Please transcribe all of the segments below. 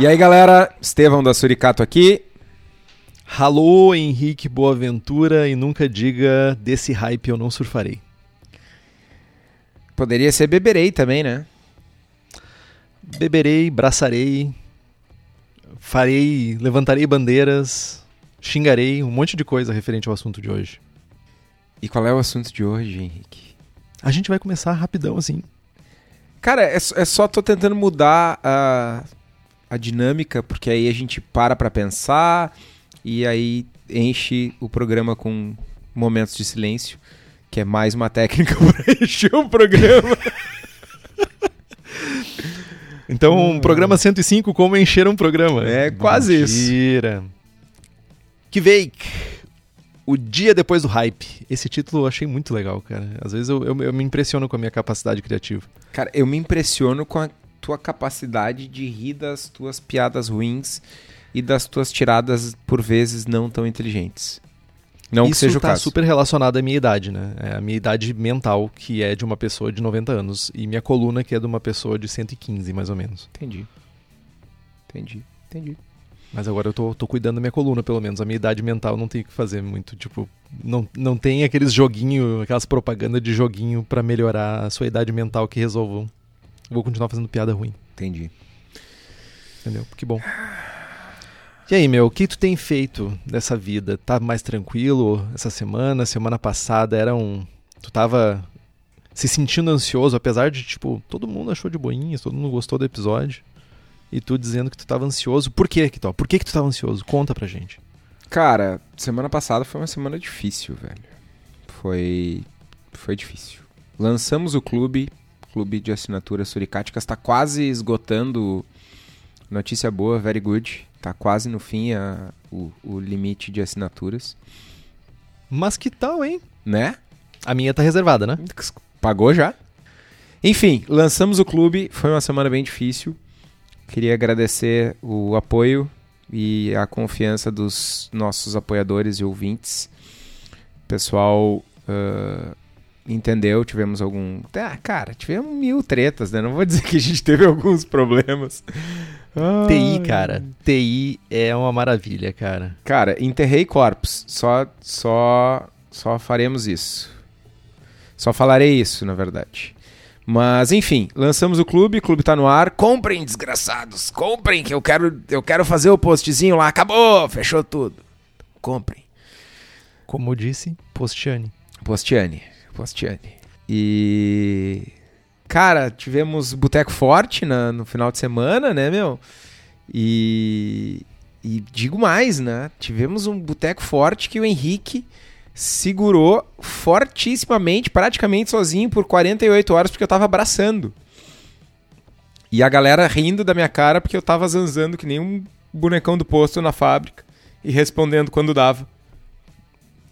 E aí, galera, Estevão da Suricato aqui. Alô, Henrique Boaventura, e nunca diga desse hype eu não surfarei. Poderia ser beberei também, né? Beberei, braçarei, farei, levantarei bandeiras, xingarei, um monte de coisa referente ao assunto de hoje. E qual é o assunto de hoje, Henrique? A gente vai começar rapidão assim. Cara, é, é só tô tentando mudar a, a dinâmica, porque aí a gente para pra pensar e aí enche o programa com momentos de silêncio, que é mais uma técnica para encher o programa. Então, um programa 105, como encher um programa. É quase isso. Mentira. Kveik, o dia depois do hype. Esse título eu achei muito legal, cara. Às vezes eu, eu, eu me impressiono com a minha capacidade criativa. Cara, eu me impressiono com a tua capacidade de rir das tuas piadas ruins e das tuas tiradas, por vezes, não tão inteligentes. Não que Isso seja o tá caso. super relacionado à minha idade, né? É a minha idade mental, que é de uma pessoa de 90 anos, e minha coluna, que é de uma pessoa de 115, mais ou menos. Entendi. Entendi. Entendi. Mas agora eu tô, tô cuidando da minha coluna, pelo menos. A minha idade mental não tem o que fazer muito. Tipo, não, não tem aqueles joguinho, aquelas propagandas de joguinho pra melhorar a sua idade mental que resolvam. Vou continuar fazendo piada ruim, Entendi. entendeu? Que bom. E aí, meu, o que tu tem feito dessa vida? Tá mais tranquilo essa semana? Semana passada era um. Tu tava se sentindo ansioso, apesar de, tipo, todo mundo achou de boinhas, todo mundo gostou do episódio. E tu dizendo que tu tava ansioso. Por quê, Kitó? Por que, que tu tava ansioso? Conta pra gente. Cara, semana passada foi uma semana difícil, velho. Foi. Foi difícil. Lançamos o clube, clube de assinatura Suricáticas, tá quase esgotando. Notícia boa, very good. Tá quase no fim a- o, o limite de assinaturas. Mas que tal, hein? Né? A minha tá reservada, né? Pagou já? Enfim, lançamos o clube, foi uma semana bem difícil. Queria agradecer o apoio e a confiança dos nossos apoiadores e ouvintes. Pessoal ah, entendeu, tivemos algum. Ah, cara, tivemos mil tretas, né? Não vou dizer que a gente teve alguns problemas. TI, cara. TI é uma maravilha, cara. Cara, enterrei corpos. Só, só, só faremos isso. Só falarei isso, na verdade. Mas, enfim, lançamos o clube, o clube tá no ar. Comprem, desgraçados, comprem, que eu quero, eu quero fazer o postzinho lá. Acabou, fechou tudo. Comprem. Como disse, Postiane. Postiane, Postiane. E. Cara, tivemos Boteco Forte na- no final de semana, né, meu? E. E digo mais, né? Tivemos um Boteco Forte que o Henrique segurou fortissimamente, praticamente sozinho, por 48 horas, porque eu tava abraçando. E a galera rindo da minha cara porque eu tava zanzando que nem um bonecão do posto na fábrica e respondendo quando dava.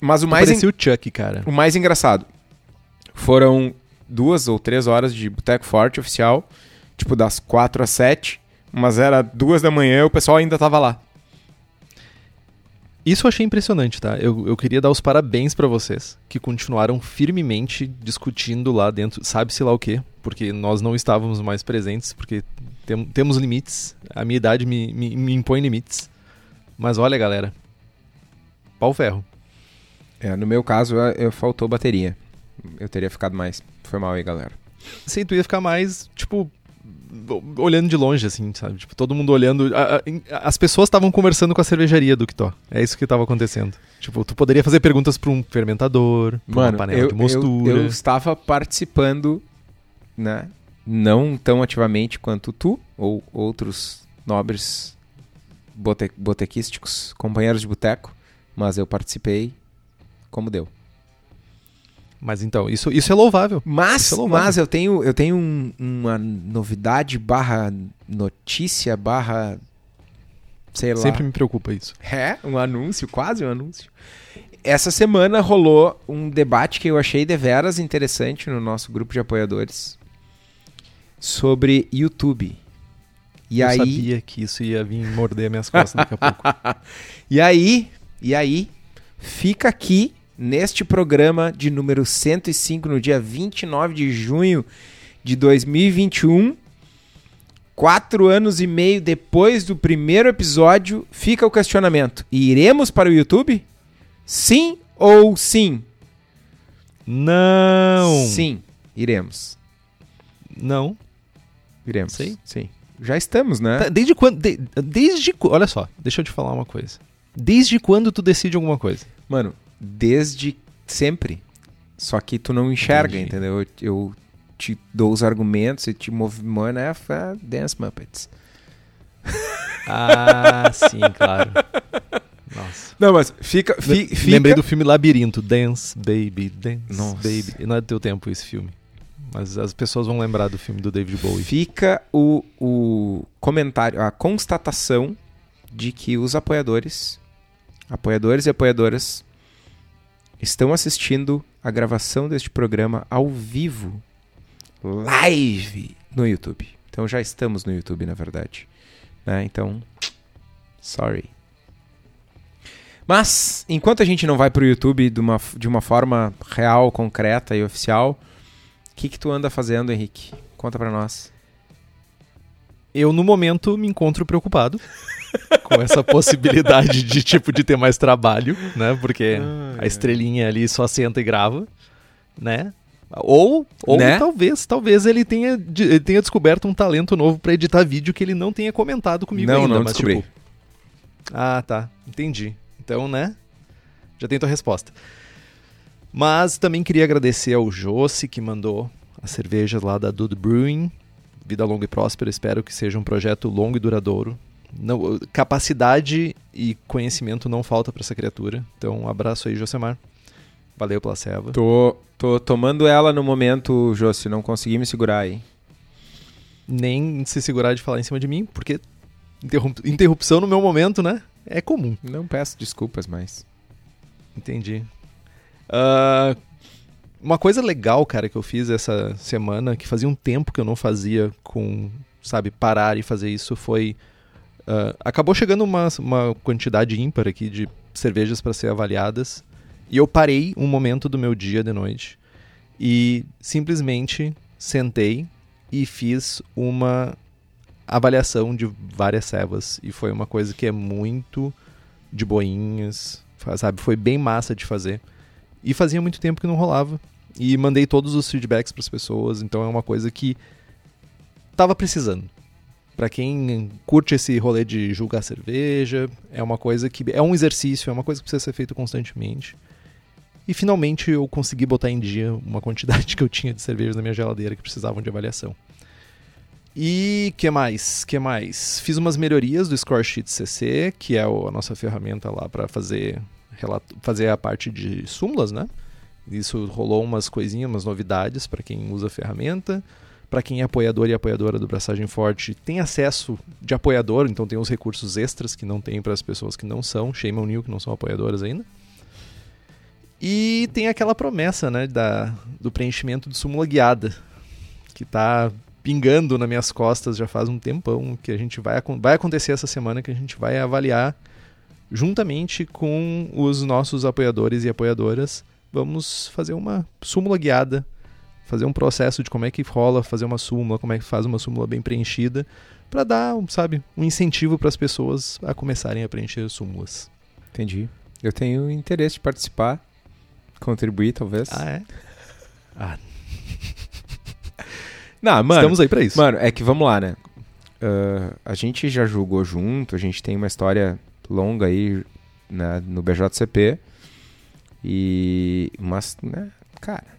Mas o Tu mais, en- parecia o Chuck, cara. o mais engraçado foram duas ou três horas de Boteco Forte oficial, tipo das quatro às sete, mas era duas da manhã e o pessoal ainda tava lá. Isso eu achei impressionante, tá? Eu, eu queria dar os parabéns pra vocês, que continuaram firmemente discutindo lá dentro, sabe-se lá o quê, porque nós não estávamos mais presentes, porque tem- temos limites, a minha idade me, me, me impõe limites. Mas olha, galera, pau ferro. É, no meu caso, eu, eu- faltou bateria. Eu teria ficado mais. Foi mal aí, galera. Sei, tu ia ficar mais, tipo, olhando de longe, assim, sabe? Tipo, todo mundo olhando. a- a- as pessoas estavam conversando com a cervejaria do Kitó. É isso que estava acontecendo. Tipo, tu poderia fazer perguntas pra um fermentador, pra Mano, uma panela eu, de mostura. eu, eu estava participando, né? Não tão ativamente quanto tu ou outros nobres bote botequísticos, companheiros de boteco, mas eu participei como deu. Mas então, isso, isso é louvável. Mas, Isso é louvável. mas eu tenho, eu tenho um- uma novidade barra notícia barra sei lá. Sempre me preocupa isso. É, um anúncio, quase um anúncio. Essa semana rolou um debate que eu achei deveras interessante no nosso grupo de apoiadores sobre YouTube. E eu aí, sabia que isso ia vir morder minhas costas daqui a pouco. e aí, e aí, fica aqui neste programa de número 105 no dia 29 de junho de 2021. Quatro anos e meio depois do primeiro episódio, fica o questionamento: iremos para o YouTube? Sim ou sim? Não! Sim, iremos. Não. Iremos. Sei. Sim. Já estamos, né? Tá, Desde quando. de- desde. Olha só, deixa eu te falar uma coisa. Desde quando tu decide alguma coisa? Mano, desde sempre. Só que tu não enxerga, Entendi. entendeu? Eu, eu te dou os argumentos e te movimento, né? Fa- Dance Muppets. Ah, sim, claro. Nossa. Não, mas fica. fi- fica... Lembrei do filme Labirinto. Dance, Baby, Dance, Nossa. Baby. Não é do teu tempo esse filme. Mas as pessoas vão lembrar do filme do David Bowie. Fica o, o comentário, a constatação de que os apoiadores, apoiadores e apoiadoras, estão assistindo a gravação deste programa ao vivo, live, no YouTube. Então já estamos no YouTube, na verdade. né? Então, sorry. Mas, enquanto a gente não vai pro YouTube de uma, de uma forma real, concreta e oficial, o que, que tu anda fazendo, Henrique? Conta pra nós. Eu, no momento, me encontro preocupado com essa possibilidade de, tipo, de ter mais trabalho, né? Porque a estrelinha ali só senta e grava, né? Ou, ou Né? talvez, talvez ele tenha, ele tenha descoberto um talento novo pra editar vídeo que ele não tenha comentado comigo Não, ainda. não mas, descobri. tipo, ah, tá. Entendi. Então, né? Já tem tua resposta. Mas também queria agradecer ao Josse que mandou as cervejas lá da Dude Brewing. Vida longa e próspera. Espero que seja um projeto longo e duradouro. Não, capacidade e conhecimento não falta pra essa criatura. Então, um abraço aí, Josemar. Valeu pela ceva. Tô, tô tomando ela no momento, Josi. Não consegui me segurar aí. Nem se segurar de falar em cima de mim, porque interrup- interrupção no meu momento, né? É comum. Não peço desculpas, mas. Entendi. Ah, uma coisa legal, cara, que eu fiz essa semana, que fazia um tempo que eu não fazia com, sabe, parar e fazer isso, foi. Ah, acabou chegando uma, uma quantidade ímpar aqui de cervejas para ser avaliadas. E eu parei um momento do meu dia de noite e simplesmente sentei e fiz uma avaliação de várias cevas. E foi uma coisa que é muito de boinhas, sabe? Foi bem massa de fazer. E fazia muito tempo que não rolava. E mandei todos os feedbacks para as pessoas, então é uma coisa que tava precisando. Para quem curte esse rolê de julgar cerveja, é uma coisa que é um exercício, é uma coisa que precisa ser feito constantemente. E finalmente eu consegui botar em dia uma quantidade que eu tinha de cervejas na minha geladeira que precisavam de avaliação. E que mais? Que mais? Fiz umas melhorias do Scoresheet CC, que é a nossa ferramenta lá para fazer fazer a parte de súmulas, né? Isso rolou umas coisinhas, umas novidades para quem usa a ferramenta. Para quem é apoiador e apoiadora do Braçagem Forte, tem acesso de apoiador, então tem os recursos extras que não tem para as pessoas que não são, shame on you, que não são apoiadoras ainda. E tem aquela promessa, né, da, do preenchimento de súmula guiada, que tá pingando nas minhas costas já faz um tempão, que a gente vai, vai acontecer essa semana, que a gente vai avaliar juntamente com os nossos apoiadores e apoiadoras. Vamos fazer uma súmula guiada, fazer um processo de como é que rola fazer uma súmula, como é que faz uma súmula bem preenchida, para dar, sabe, um incentivo para as pessoas a começarem a preencher súmulas. Entendi. Eu tenho interesse de participar, contribuir, talvez. Ah, é? Ah, Não, mano, Estamos aí pra isso. Mano, é que vamos lá, né? Uh, a gente já jogou junto, a gente tem uma história longa aí né, no BJCP. E. Mas, né, cara,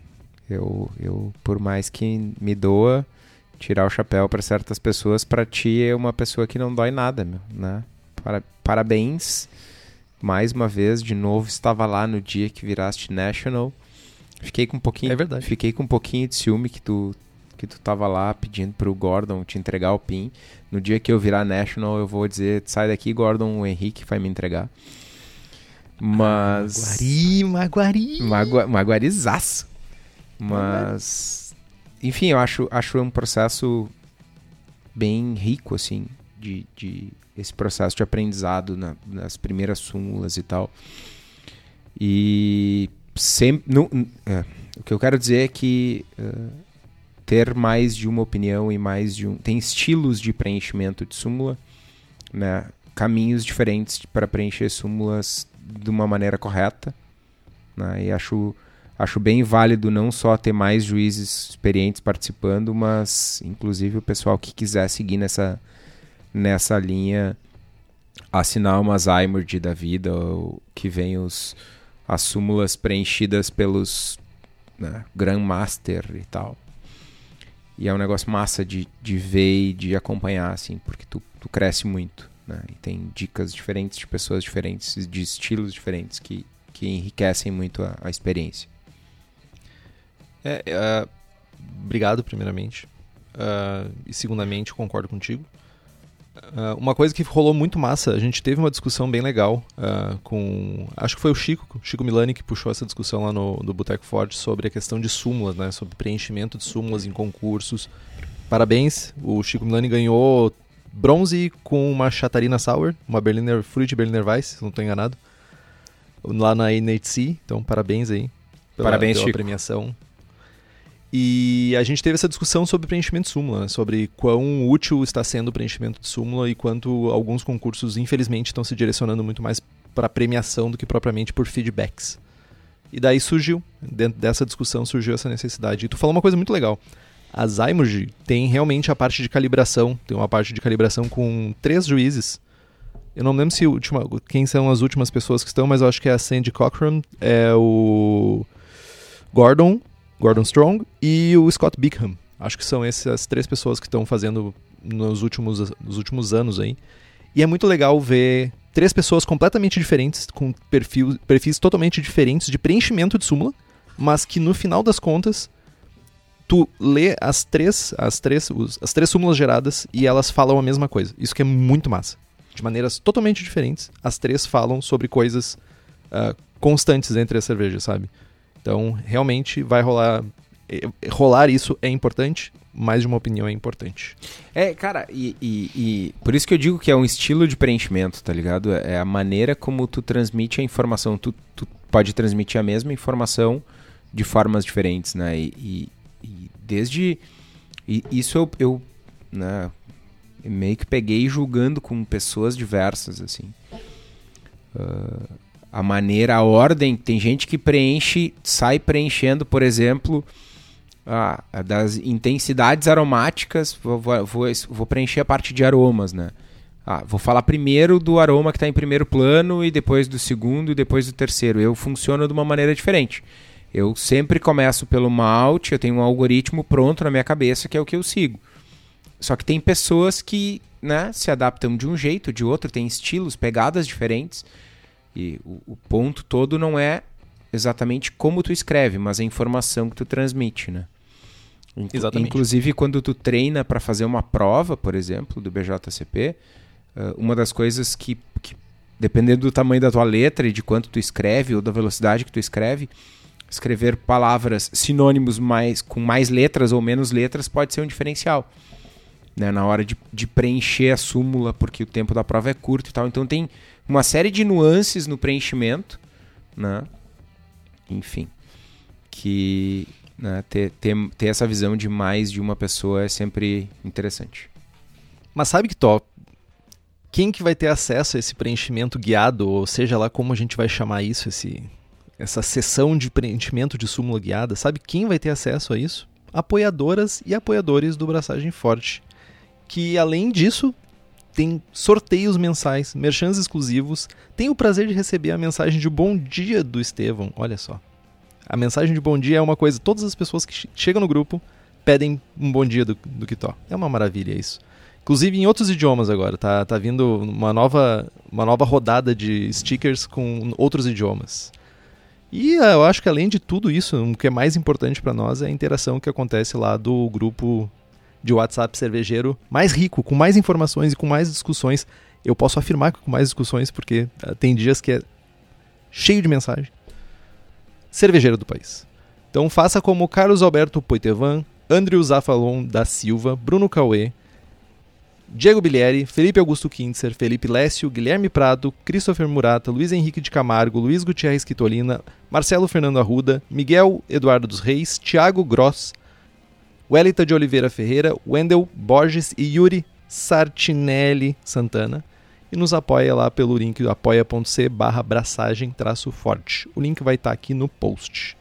eu, eu, por mais que me doa tirar o chapéu para certas pessoas, para ti é uma pessoa que não dói nada, meu, né? Para, parabéns. Mais uma vez, de novo, estava lá no dia que viraste National. Fiquei com um pouquinho. É verdade. Fiquei com um pouquinho de ciúme que tu que tu tava lá pedindo pro Gordon te entregar o PIN. No dia que eu virar National, eu vou dizer, sai daqui, Gordon, o Henrique vai me entregar. Mas. Maguari, Maguari. Magua, maguarizaço. Mas. Enfim, eu acho, acho um processo bem rico, assim, de, de esse processo de aprendizado na, nas primeiras súmulas e tal. E sempre. No, é, o que eu quero dizer é que uh, ter mais de uma opinião e mais de um. Tem estilos de preenchimento de súmula, né? caminhos diferentes para preencher súmulas de uma maneira correta. Né? E acho, acho bem válido não só ter mais juízes experientes participando, mas inclusive o pessoal que quiser seguir nessa, nessa linha, assinar uma Zymerd da vida, ou que vem os, as súmulas preenchidas pelos né, Grandmaster e tal. E é um negócio massa de, de ver e de acompanhar, assim, porque tu, tu cresce muito. Né? E tem dicas diferentes de pessoas diferentes, de estilos diferentes que, que enriquecem muito a, a experiência. É, é, obrigado, primeiramente. Uh, e segundamente, concordo contigo. Uh, uma coisa que rolou muito massa, a gente teve uma discussão bem legal uh, com. Acho que foi o Chico, Chico Milani, que puxou essa discussão lá no, no Boteco Forte sobre a questão de súmulas, né? Sobre preenchimento de súmulas em concursos. Parabéns, o Chico Milani ganhou bronze com uma Chatarina Sour, uma Berliner Fruit Berliner Weiss, se não estou enganado, lá na NHC. Então, parabéns aí pela, Parabéns, pela Chico. premiação. E a gente teve essa discussão sobre preenchimento de súmula, né? sobre quão útil está sendo o preenchimento de súmula e quanto alguns concursos, infelizmente, estão se direcionando muito mais para premiação do que propriamente por feedbacks. E daí surgiu, dentro dessa discussão, surgiu essa necessidade. E tu falou uma coisa muito legal. A Zymergy tem realmente a parte de calibração, tem uma parte de calibração com três juízes. Eu não lembro se última, quem são as últimas pessoas que estão, mas eu acho que é a Sandy Cochran, é o Gordon, Gordon Strong e o Scott Bickham. Acho que são essas três pessoas que estão fazendo nos últimos, nos últimos anos aí. E é muito legal ver três pessoas completamente diferentes, com perfil, perfis totalmente diferentes de preenchimento de súmula, mas que no final das contas tu lê as três, as três, os, as três súmulas geradas e elas falam a mesma coisa. Isso que é muito massa. De maneiras totalmente diferentes, as três falam sobre coisas uh, constantes entre as cervejas, sabe? Então, realmente vai rolar. Rolar isso é importante, mais de uma opinião é importante. É, cara, e, e, e, por isso que eu digo que é um estilo de preenchimento, tá ligado? É a maneira como tu transmite a informação. Tu, tu pode transmitir a mesma informação de formas diferentes, né? E, e desde. isso eu, eu né, meio que peguei julgando com pessoas diversas, assim. Uh, a maneira, a ordem. Tem gente que preenche, sai preenchendo, por exemplo, das intensidades aromáticas. Vou, vou, vou, vou, preencher a parte de aromas, né? Ah, vou falar primeiro do aroma que está em primeiro plano e depois do segundo e depois do terceiro. Eu funciono de uma maneira diferente. Eu sempre começo pelo malte, eu tenho um algoritmo pronto na minha cabeça que é o que eu sigo. Só que tem pessoas que né, se adaptam de um jeito, de outro, tem estilos, pegadas diferentes. E o, o, ponto todo não é exatamente como tu escreve, mas a informação que tu transmite, né? Inclu exatamente. Inclusive, quando tu treina para fazer uma prova, por exemplo, do BJCP, uh, uma das coisas que, que, dependendo do tamanho da tua letra e de quanto tu escreve ou da velocidade que tu escreve, escrever palavras sinônimos mais com mais letras ou menos letras pode ser um diferencial. Né, na hora de, de preencher a súmula, porque o tempo da prova é curto e tal. Então tem uma série de nuances no preenchimento, né? Enfim, que né, ter, ter, ter essa visão de mais de uma pessoa é sempre interessante. Mas sabe que top? Quem que vai ter acesso a esse preenchimento guiado, ou seja lá como a gente vai chamar isso, esse, essa sessão de preenchimento de súmula guiada? Sabe quem vai ter acesso a isso? apoiadoras e apoiadores do Braçagem Forte, que além disso tem sorteios mensais, merchans exclusivos, tem o prazer de receber a mensagem de bom dia do Estevão, olha só. A mensagem de bom dia é uma coisa, todas as pessoas que chegam no grupo pedem um bom dia do, do Kitó. É uma maravilha isso. Inclusive em outros idiomas agora, tá, tá vindo uma nova, uma nova rodada de stickers com outros idiomas. E eh, eu acho que além de tudo isso, o que é mais importante para nós é a interação que acontece lá do grupo de WhatsApp cervejeiro mais rico, com mais informações e com mais discussões. Eu posso afirmar que com mais discussões, porque uh, tem dias que é cheio de mensagem. Cervejeiro do país. Então faça como Carlos Alberto Poitevan, Andrew Zafalon da Silva, Bruno Cauê, Diego Bilieri, Felipe Augusto Kintzer, Felipe Lécio, Guilherme Prado, Christopher Murata, Luiz Henrique de Camargo, Luiz Gutierrez Quitolina, Marcelo Fernando Arruda, Miguel Eduardo dos Reis, Thiago Gross, Welita de Oliveira Ferreira, Wendel Borges e Yuri Sartinelli Santana. E nos apoia lá pelo link apoia.c barra braçagem traço forte. O link vai estar tá aqui no post.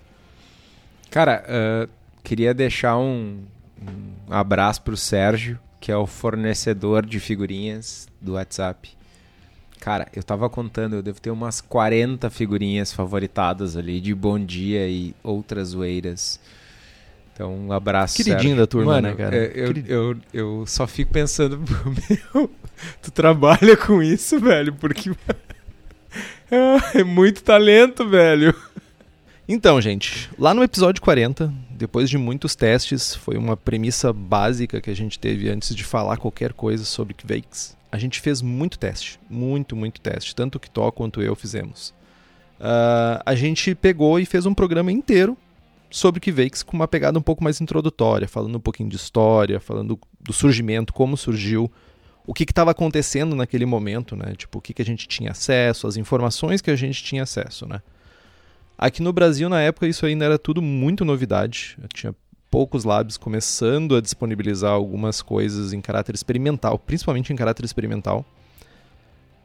Cara, uh, queria deixar um, um abraço pro Sérgio, que é o fornecedor de figurinhas do WhatsApp. Cara, eu tava contando, eu devo ter umas 40 figurinhas favoritadas ali de Bom Dia e outras zoeiras. Então, um abraço. Queridinho da turma, Mano, né, cara? é, Eu, eu, eu só fico pensando, meu, tu trabalha com isso, velho, porque é muito talento, velho. Então, gente, lá no episódio 40, depois de muitos testes, foi uma premissa básica que a gente teve antes de falar qualquer coisa sobre Kvakes. A gente fez muito teste, muito, muito teste, tanto o Kitó quanto eu fizemos. Uh, a gente pegou e fez um programa inteiro sobre Kvakes com uma pegada um pouco mais introdutória, falando um pouquinho de história, falando do surgimento, como surgiu, o que estava acontecendo naquele momento, né? Tipo, o que, que a gente tinha acesso, as informações que a gente tinha acesso, né? Aqui no Brasil, na época, isso ainda era tudo muito novidade. Eu tinha poucos labs começando a disponibilizar algumas coisas em caráter experimental, principalmente em caráter experimental.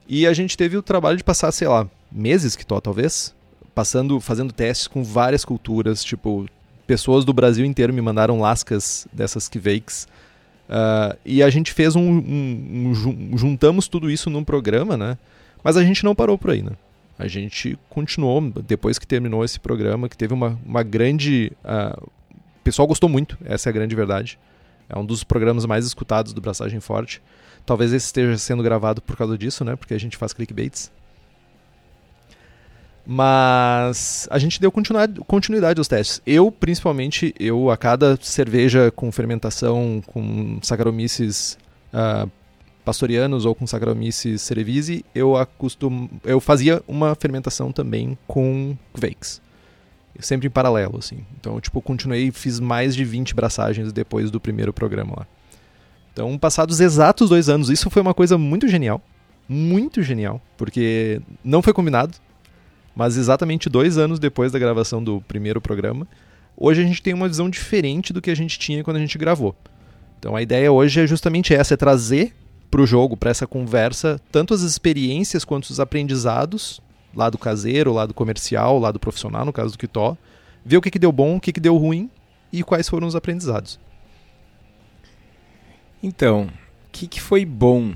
E a gente teve o trabalho de passar, sei lá, meses que tô, talvez, passando, fazendo testes com várias culturas, tipo, pessoas do Brasil inteiro me mandaram lascas dessas Kvakes. Uh, e a gente fez um, um, um, juntamos tudo isso num programa, né? Mas a gente não parou por aí, né? a gente continuou, depois que terminou esse programa, que teve uma, uma grande. Uh, o pessoal gostou muito, essa é a grande verdade. É um dos programas mais escutados do Braçagem Forte. Talvez esse esteja sendo gravado por causa disso, né? Porque a gente faz clickbaits. Mas a gente deu continuidade aos testes. Eu, principalmente, eu a cada cerveja com fermentação, com Saccharomyces uh, pastorianos ou com Saccharomyces cerevisiae, eu acostum... eu fazia uma fermentação também com Kvakes. Sempre em paralelo, assim. Então, tipo, continuei, fiz mais de 20 braçagens depois do primeiro programa lá. Então, passados exatos dois anos, isso foi uma coisa muito genial. Muito genial. Porque não foi combinado, mas exatamente dois anos depois da gravação do primeiro programa, hoje a gente tem uma visão diferente do que a gente tinha quando a gente gravou. Então a ideia hoje é justamente essa, é trazer para o jogo, para essa conversa, tanto as experiências quanto os aprendizados, lado caseiro, lado comercial, lado profissional, no caso do Kitó, ver o que, que deu bom, o que, que deu ruim e quais foram os aprendizados. Então, o que, que foi bom?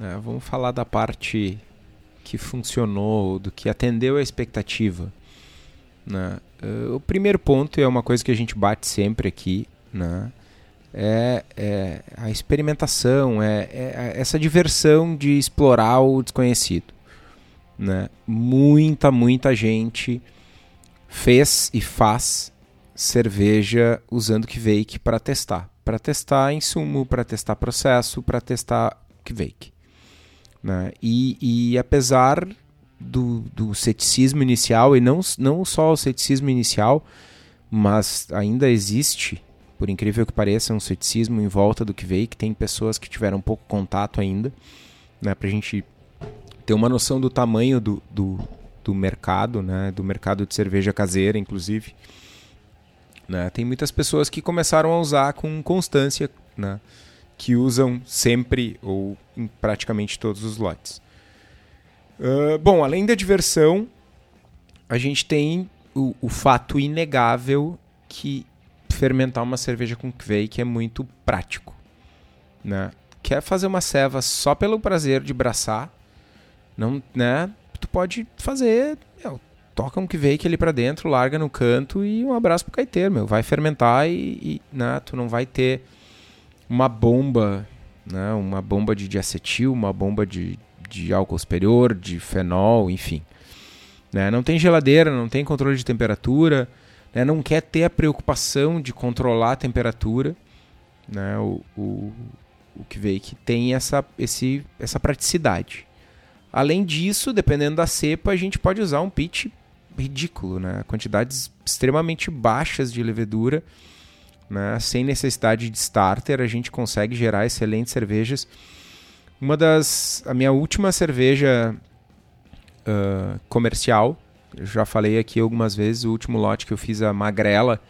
É, vamos falar da parte que funcionou, do que atendeu a expectativa. Né? Uh, o primeiro ponto é uma coisa que a gente bate sempre aqui, né? é, é a experimentação, é, é, essa diversão de explorar o desconhecido. Né? Muita, muita gente fez e faz cerveja usando Kvake para testar. Para testar insumo, para testar processo, para testar Kvake. Né? E, e apesar do, do ceticismo inicial, e não, não só o ceticismo inicial, mas ainda existe por incrível que pareça, um ceticismo em volta do que veio, que tem pessoas que tiveram pouco contato ainda, né, para a gente ter uma noção do tamanho do, do, do, mercado, né, do mercado de cerveja caseira, inclusive. Né, tem muitas pessoas que começaram a usar com constância, né, que usam sempre ou em praticamente todos os lotes. Uh, bom, além da diversão, a gente tem o, o fato inegável que fermentar uma cerveja com Kveik é muito prático, né? Quer fazer uma ceva só pelo prazer de braçar, não, né? Tu pode fazer, meu, toca um Kveik ali para dentro, larga no canto e um abraço pro caiteiro, meu, vai fermentar e, e né, tu não vai ter uma bomba, né? Uma bomba de, de acetil, uma bomba de, de álcool superior, de fenol, enfim. Né? Não tem geladeira, não tem controle de temperatura, né? não quer ter a preocupação de controlar a temperatura. Né? O, o, o que veio que tem essa, esse, essa praticidade. Além disso, dependendo da cepa, a gente pode usar um pitch ridículo, né? quantidades extremamente baixas de levedura, né? sem necessidade de starter, a gente consegue gerar excelentes cervejas. Uma das. A minha última cerveja uh, comercial. Eu já falei aqui algumas vezes, o último lote que eu fiz, a Magrela,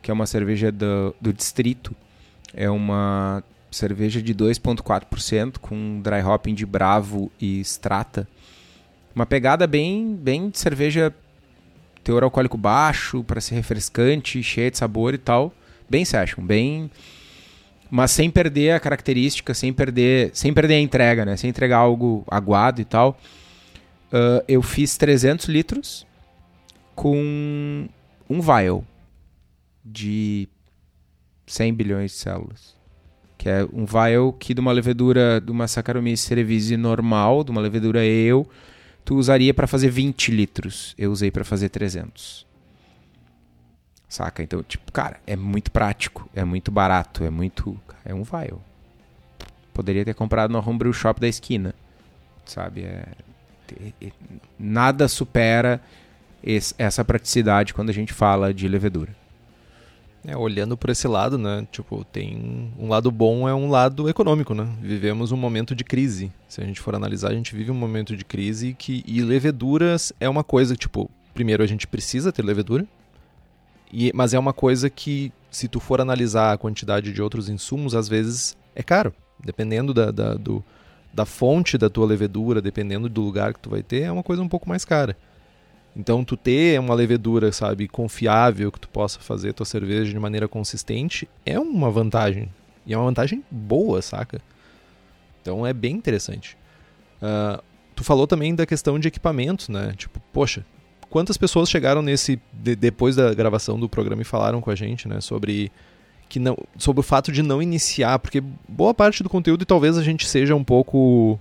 que é uma cerveja do, do distrito. É uma cerveja de 2,4% com dry hopping de Bravo e Strata. Uma pegada bem, bem de cerveja teor alcoólico baixo, para ser refrescante, cheia de sabor e tal. Bem session, bem mas sem perder a característica, sem perder, sem perder a entrega, né? Sem entregar algo aguado e tal. Uh, eu fiz 300 litros com um vial de 100 bilhões de células. Que é um vial que de uma levedura, de uma Saccharomyces cerevisiae normal, de uma levedura eu, tu usaria para fazer 20 litros. Eu usei para fazer 300. Saca? Então, tipo, cara, é muito prático, é muito barato, é muito. É um vial. Poderia ter comprado no homebrew shop da esquina. Sabe? É nada supera esse, essa praticidade quando a gente fala de levedura. É, olhando por esse lado, né? Tipo, tem um lado bom é um lado econômico, né? Vivemos um momento de crise. Se a gente for analisar, a gente vive um momento de crise que e leveduras é uma coisa, tipo, primeiro a gente precisa ter levedura, e, mas é uma coisa que se tu for analisar a quantidade de outros insumos, às vezes é caro, dependendo da, da do, da fonte da tua levedura, dependendo do lugar que tu vai ter, é uma coisa um pouco mais cara. Então, tu ter uma levedura, sabe, confiável, que tu possa fazer tua cerveja de maneira consistente, é uma vantagem. E é uma vantagem boa, saca? Então, é bem interessante. Uh, tu falou também da questão de equipamentos, né? Tipo, poxa, quantas pessoas chegaram nesse... De, depois da gravação do programa e falaram com a gente, né? Sobre que não sobre o fato de não iniciar, porque boa parte do conteúdo e talvez a gente seja um pouco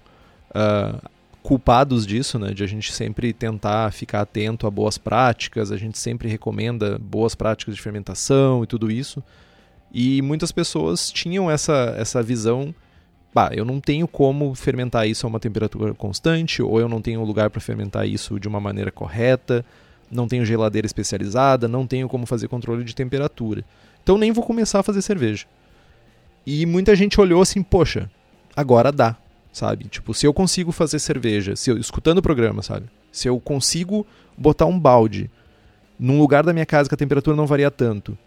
uh, culpados disso, né? De a gente sempre tentar ficar atento a boas práticas, a gente sempre recomenda boas práticas de fermentação e tudo isso. E muitas pessoas tinham essa, essa visão, bah, eu não tenho como fermentar isso a uma temperatura constante, ou eu não tenho lugar para fermentar isso de uma maneira correta, não tenho geladeira especializada, não tenho como fazer controle de temperatura. Então nem vou começar a fazer cerveja. E muita gente olhou assim, poxa, agora dá, sabe? Tipo, se eu consigo fazer cerveja, se eu escutando o programa, sabe? Se eu consigo botar um balde num lugar da minha casa que a temperatura não varia tanto,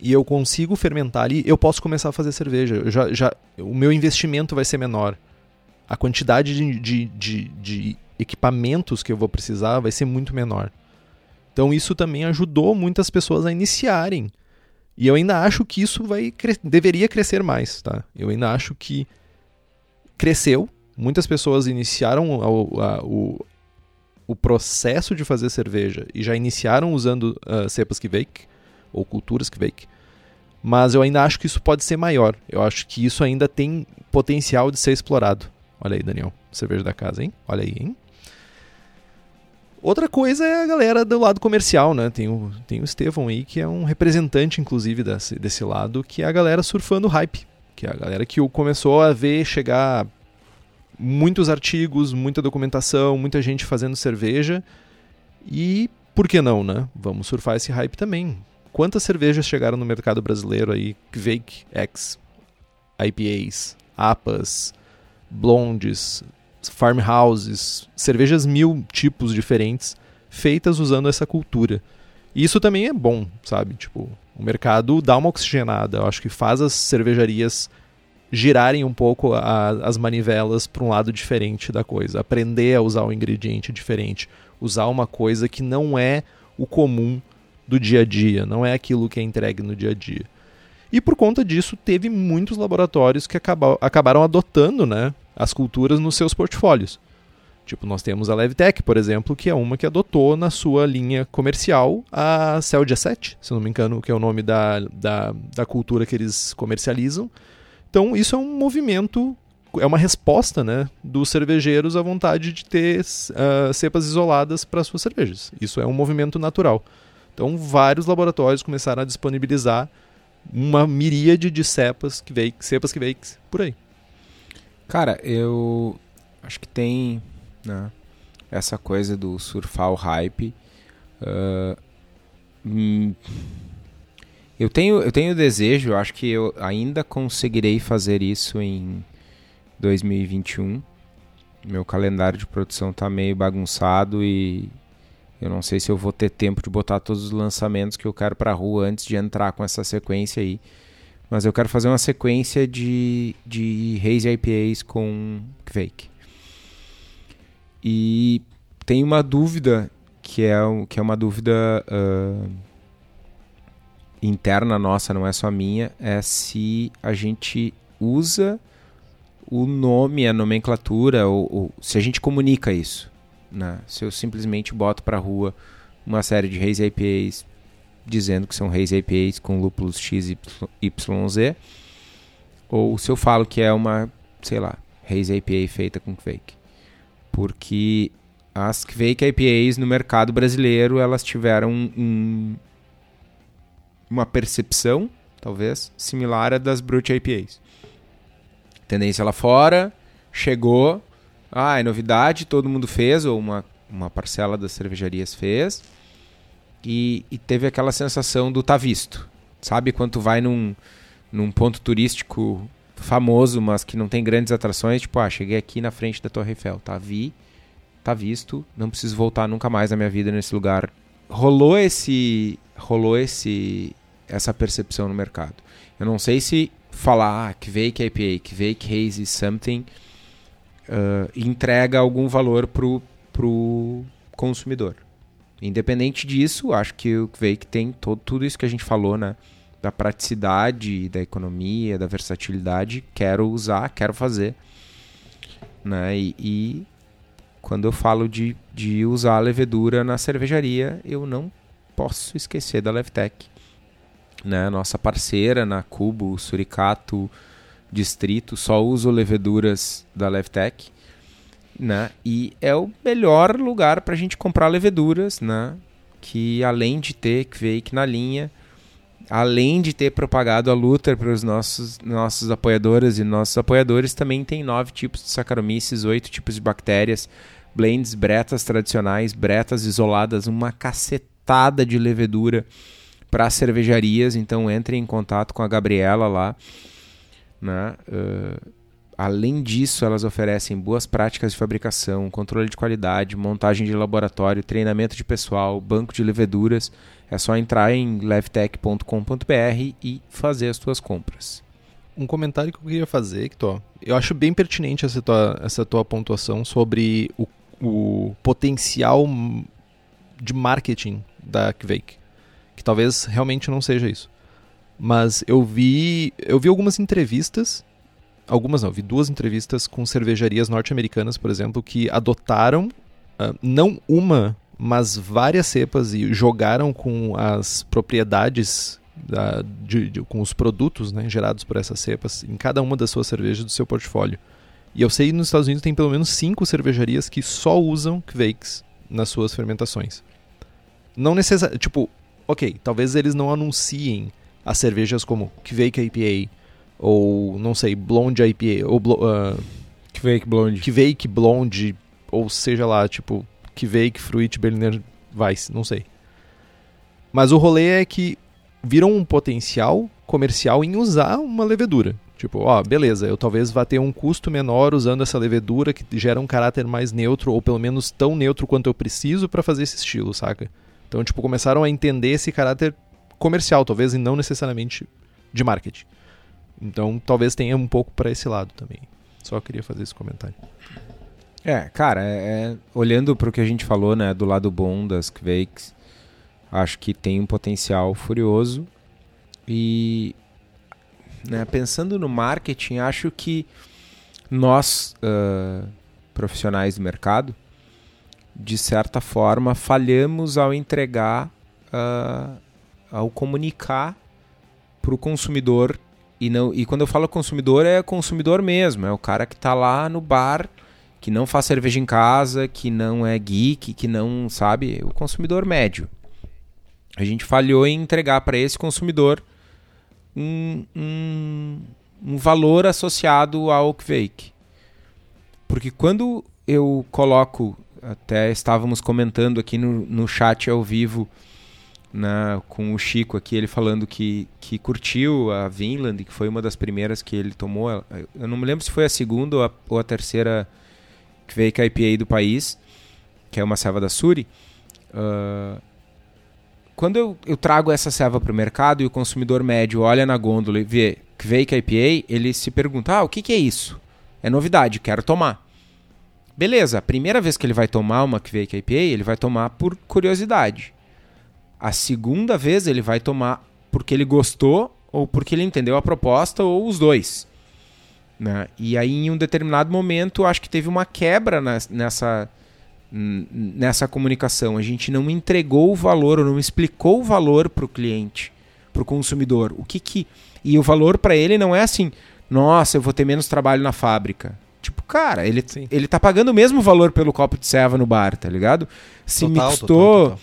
e eu consigo fermentar ali, eu posso começar a fazer cerveja. Já, já, o meu investimento vai ser menor. A quantidade de, de, de, de equipamentos que eu vou precisar vai ser muito menor. Então isso também ajudou muitas pessoas a iniciarem e eu ainda acho que isso vai cre deveria crescer mais, tá? Eu ainda acho que cresceu. Muitas pessoas iniciaram o, a, o, o processo de fazer cerveja e já iniciaram usando uh, cepas Kveik ou culturas Kveik. Mas eu ainda acho que isso pode ser maior. Eu acho que isso ainda tem potencial de ser explorado. Olha aí, Daniel. Cerveja da casa, hein? Olha aí, hein? Outra coisa é a galera do lado comercial, né? Tem o, tem o Estevão aí, que é um representante, inclusive, desse, desse lado, que é a galera surfando hype. Que é a galera que começou a ver chegar muitos artigos, muita documentação, muita gente fazendo cerveja. E por que não, né? Vamos surfar esse hype também. Quantas cervejas chegaram no mercado brasileiro aí? Kvake X, IPAs, APAs, Blondes, farmhouses, cervejas mil tipos diferentes, feitas usando essa cultura. E isso também é bom, sabe? Tipo, o mercado dá uma oxigenada. Eu acho que faz as cervejarias girarem um pouco a, as manivelas para um lado diferente da coisa. Aprender a usar um ingrediente diferente. Usar uma coisa que não é o comum do dia a dia, não é aquilo que é entregue no dia a dia. E por conta disso, teve muitos laboratórios que acabaram adotando né, as culturas nos seus portfólios. Tipo, nós temos a Levtech, por exemplo, que é uma que adotou na sua linha comercial a Celdia 7, se não me engano, que é o nome da, da, da cultura que eles comercializam. Então, isso é um movimento, é uma resposta né, dos cervejeiros à vontade de ter uh, cepas isoladas para suas cervejas. Isso é um movimento natural. Então, vários laboratórios começaram a disponibilizar uma miríade de cepas que veio, cepas que veio por aí. Cara, eu acho que tem né, essa coisa do surfar o hype. Uh, hum, eu tenho eu tenho desejo, acho que eu ainda conseguirei fazer isso em 2021. Meu calendário de produção tá meio bagunçado e eu não sei se eu vou ter tempo de botar todos os lançamentos que eu quero para rua antes de entrar com essa sequência aí. Mas eu quero fazer uma sequência de, de Haze IPAs com Fake. E tem uma dúvida que é, que é uma dúvida uh, interna nossa, não é só minha, é se a gente usa o nome, a nomenclatura, ou, ou se a gente comunica isso. Né? Se eu simplesmente boto para rua uma série de Haze IPAs dizendo que são Haze IPAs com lúpulos X, Y, Z, ou se eu falo que é uma, sei lá, Haze IPA feita com Kvake. Porque as Kvake IPAs no mercado brasileiro, elas tiveram um, uma percepção, talvez, similar à das Brut IPAs. Tendência lá fora, chegou, ah, é novidade, todo mundo fez, ou uma, uma parcela das cervejarias fez. E, e teve aquela sensação do tá visto. Sabe quando tu vai num, num ponto turístico famoso, mas que não tem grandes atrações, tipo, ah, cheguei aqui na frente da Torre Eiffel, tá? Vi, tá visto, não preciso voltar nunca mais na minha vida nesse lugar. Rolou esse rolou esse essa percepção no mercado. Eu não sei se falar ah, que veio que IPA, que veio que Haze something uh, entrega algum valor pro, pro consumidor. Independente disso, acho que o Kvake tem todo, tudo isso que a gente falou, né? Da praticidade, da economia, da versatilidade. Quero usar, quero fazer. Né? E, e quando eu falo de, de usar a levedura na cervejaria, eu não posso esquecer da Levtech. Né? Nossa parceira na Cubo, Suricato, distrito, só uso leveduras da Levtech, né? E é o melhor lugar para a gente comprar leveduras, né? Que além de ter Kvake na linha, além de ter propagado a Luther para os nossos, nossos apoiadores e nossos apoiadores, também tem nove tipos de Saccharomyces, oito tipos de bactérias, blends, bretas tradicionais, bretas isoladas, uma cacetada de levedura para cervejarias. Então entre em contato com a Gabriela lá né? Uh, além disso, elas oferecem boas práticas de fabricação, controle de qualidade, montagem de laboratório, treinamento de pessoal, banco de leveduras. É só entrar em levtech.com.br e fazer as suas compras. Um comentário que eu queria fazer, Hector, eu acho bem pertinente essa tua, essa tua pontuação sobre o, o potencial de marketing da Kvake, que talvez realmente não seja isso. Mas eu vi, eu vi algumas entrevistas, algumas não, vi duas entrevistas com cervejarias norte-americanas, por exemplo, que adotaram uh, não uma, mas várias cepas e jogaram com as propriedades da, de, de, com os produtos né, gerados por essas cepas em cada uma das suas cervejas do seu portfólio. E eu sei que nos Estados Unidos tem pelo menos cinco cervejarias que só usam Kvakes nas suas fermentações. Não necessariamente. Tipo, ok, talvez eles não anunciem as cervejas como Kvake IPA ou não sei, Blonde IPA ou uh, Kvake Blonde. Kvake Blonde ou seja lá, tipo Kvake Fruit Berliner Weiss, não sei. Mas o rolê é que viram um potencial comercial em usar uma levedura. Tipo, ó, beleza, eu talvez vá ter um custo menor usando essa levedura que gera um caráter mais neutro, ou pelo menos tão neutro quanto eu preciso para fazer esse estilo, saca? Então, tipo, começaram a entender esse caráter comercial, talvez, e não necessariamente de marketing. Então, talvez tenha um pouco para esse lado também. Só queria fazer esse comentário. É, cara, é, é, olhando para o que a gente falou, né, do lado bom das Quakes, Acho que tem um potencial furioso e né, pensando no marketing, acho que nós uh, profissionais do mercado, de certa forma, falhamos ao entregar, uh, ao comunicar para o consumidor e não e quando eu falo consumidor é consumidor mesmo, é o cara que está lá no bar, que não faz cerveja em casa, que não é geek, que não sabe, o consumidor médio. A gente falhou em entregar para esse consumidor um, um, um, valor associado ao Oakvake. Porque quando eu coloco, até estávamos comentando aqui no, no chat ao vivo, na, com o Chico aqui, ele falando que, que curtiu a Vinland, que foi uma das primeiras que ele tomou. Eu não me lembro se foi a segunda ou a, ou a terceira que veio com a IPA do país, que é uma serva da Suri. Uh, quando eu, eu trago essa serva para o mercado e o consumidor médio olha na gôndola e vê que veio com a IPA, ele se pergunta: ah, o que, que é isso? É novidade, quero tomar. Beleza, a primeira vez que ele vai tomar uma que veio com a IPA, ele vai tomar por curiosidade. A segunda vez ele vai tomar porque ele gostou ou porque ele entendeu a proposta ou os dois. Né? E aí, em um determinado momento, acho que teve uma quebra nessa, nessa comunicação. A gente não entregou o valor ou não explicou o valor para o cliente, para o consumidor. O que que e o valor para ele não é assim, nossa, eu vou ter menos trabalho na fábrica. Tipo, cara, ele, ele tá pagando o mesmo valor pelo copo de ceva no bar, tá ligado? Se total, total, total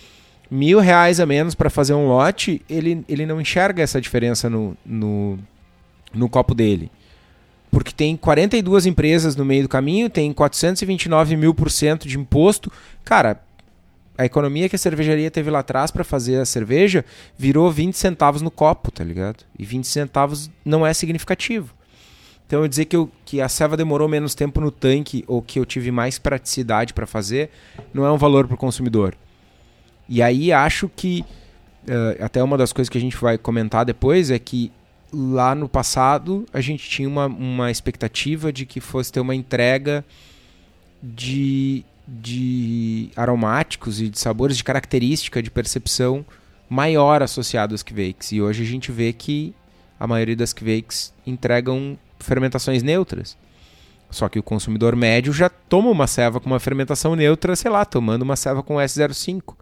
mil reais a menos para fazer um lote, ele, ele não enxerga essa diferença no, no, no copo dele. Porque tem 42 empresas no meio do caminho, tem 429 mil por cento de imposto. Cara, a economia que a cervejaria teve lá atrás para fazer a cerveja virou 20 centavos no copo, tá ligado? E 20 centavos não é significativo. Então eu dizer que, eu, que a ceva demorou menos tempo no tanque ou que eu tive mais praticidade para fazer não é um valor para o consumidor. E aí acho que uh, até uma das coisas que a gente vai comentar depois é que lá no passado a gente tinha uma, uma expectativa de que fosse ter uma entrega de, de aromáticos e de sabores, de característica, de percepção maior associado às Kvakes. E hoje a gente vê que a maioria das Kvakes entregam fermentações neutras. Só que o consumidor médio já toma uma ceva com uma fermentação neutra, sei lá, tomando uma ceva com S05.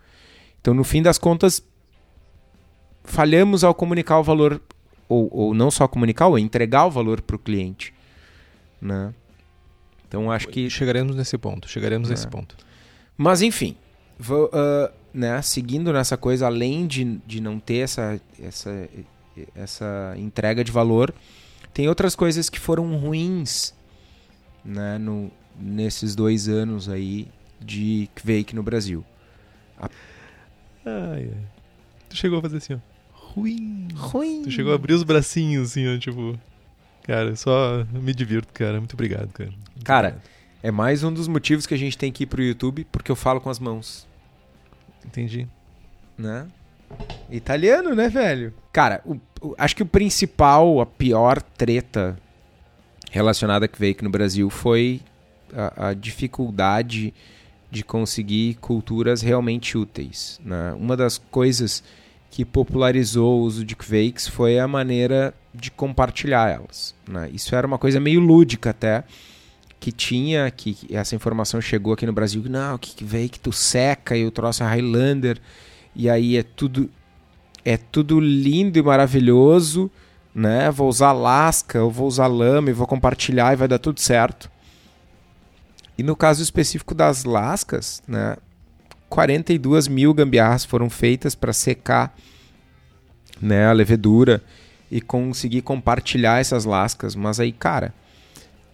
Então, no fim das contas, falhamos ao comunicar o valor, ou, ou não só comunicar, ou entregar o valor para o cliente. Né? Então, acho que. Chegaremos nesse ponto, chegaremos nesse é. ponto. Mas, enfim, vou, uh, né, seguindo nessa coisa, além de, de não ter essa, essa, essa entrega de valor, tem outras coisas que foram ruins né, no, nesses dois anos aí de Kvake no Brasil. A Ai, ai. Tu chegou a fazer assim, ó. Ruim. Ruim. Tu chegou a abrir os bracinhos, assim, ó, tipo. Cara, só me divirto, cara. Muito obrigado, cara. Muito cara, obrigado. é mais um dos motivos que a gente tem que ir pro YouTube, porque eu falo com as mãos. Entendi. Né? Italiano, né, velho? Cara, o, o, acho que o principal, a pior treta relacionada que veio aqui no Brasil foi a, a dificuldade de conseguir culturas realmente úteis. Né? Uma das coisas que popularizou o uso de fakes foi a maneira de compartilhar elas. Né? Isso era uma coisa meio lúdica até, que tinha, que essa informação chegou aqui no Brasil, não, que veio que tu seca e o troço é Highlander, e aí é tudo é tudo lindo e maravilhoso, né? Vou usar lasca, eu vou usar lama e vou compartilhar e vai dar tudo certo. E no caso específico das lascas, né, 42 mil gambiarras foram feitas para secar né, a levedura e conseguir compartilhar essas lascas. Mas aí, cara,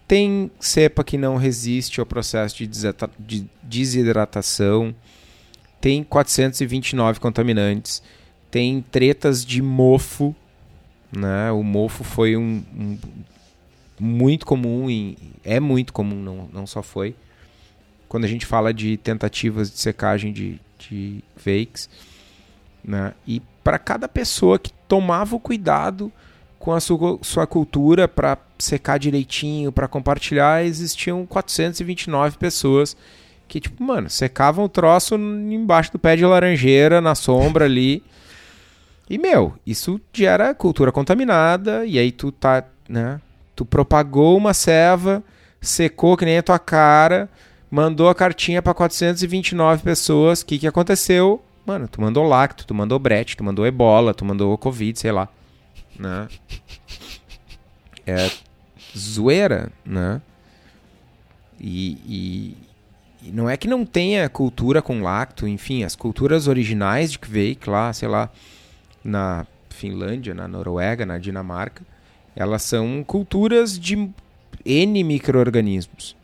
tem cepa que não resiste ao processo de desidratação, tem 429 contaminantes, tem tretas de mofo. Né? O mofo foi um, um muito comum e é muito comum, não, não só foi. Quando a gente fala de tentativas de secagem de, de fakes. Né? E para cada pessoa que tomava o cuidado com a sua, sua cultura para secar direitinho, para compartilhar, existiam 429 pessoas Que, tipo, mano, secavam o troço embaixo do pé de laranjeira, na sombra ali. E, meu, isso gera cultura contaminada, e aí tu tá, né? Tu propagou uma ceva, secou que nem a tua cara, mandou a cartinha para 429 pessoas. O que, que aconteceu? Mano, tu mandou lacto, tu mandou brete, tu mandou ebola, tu mandou covid, sei lá. Né? É zoeira, né? E, e, e, não é que não tenha cultura com lacto, enfim, as culturas originais de Kveik lá, sei lá, na Finlândia, na Noruega, na Dinamarca, elas são culturas de N micro-organismos,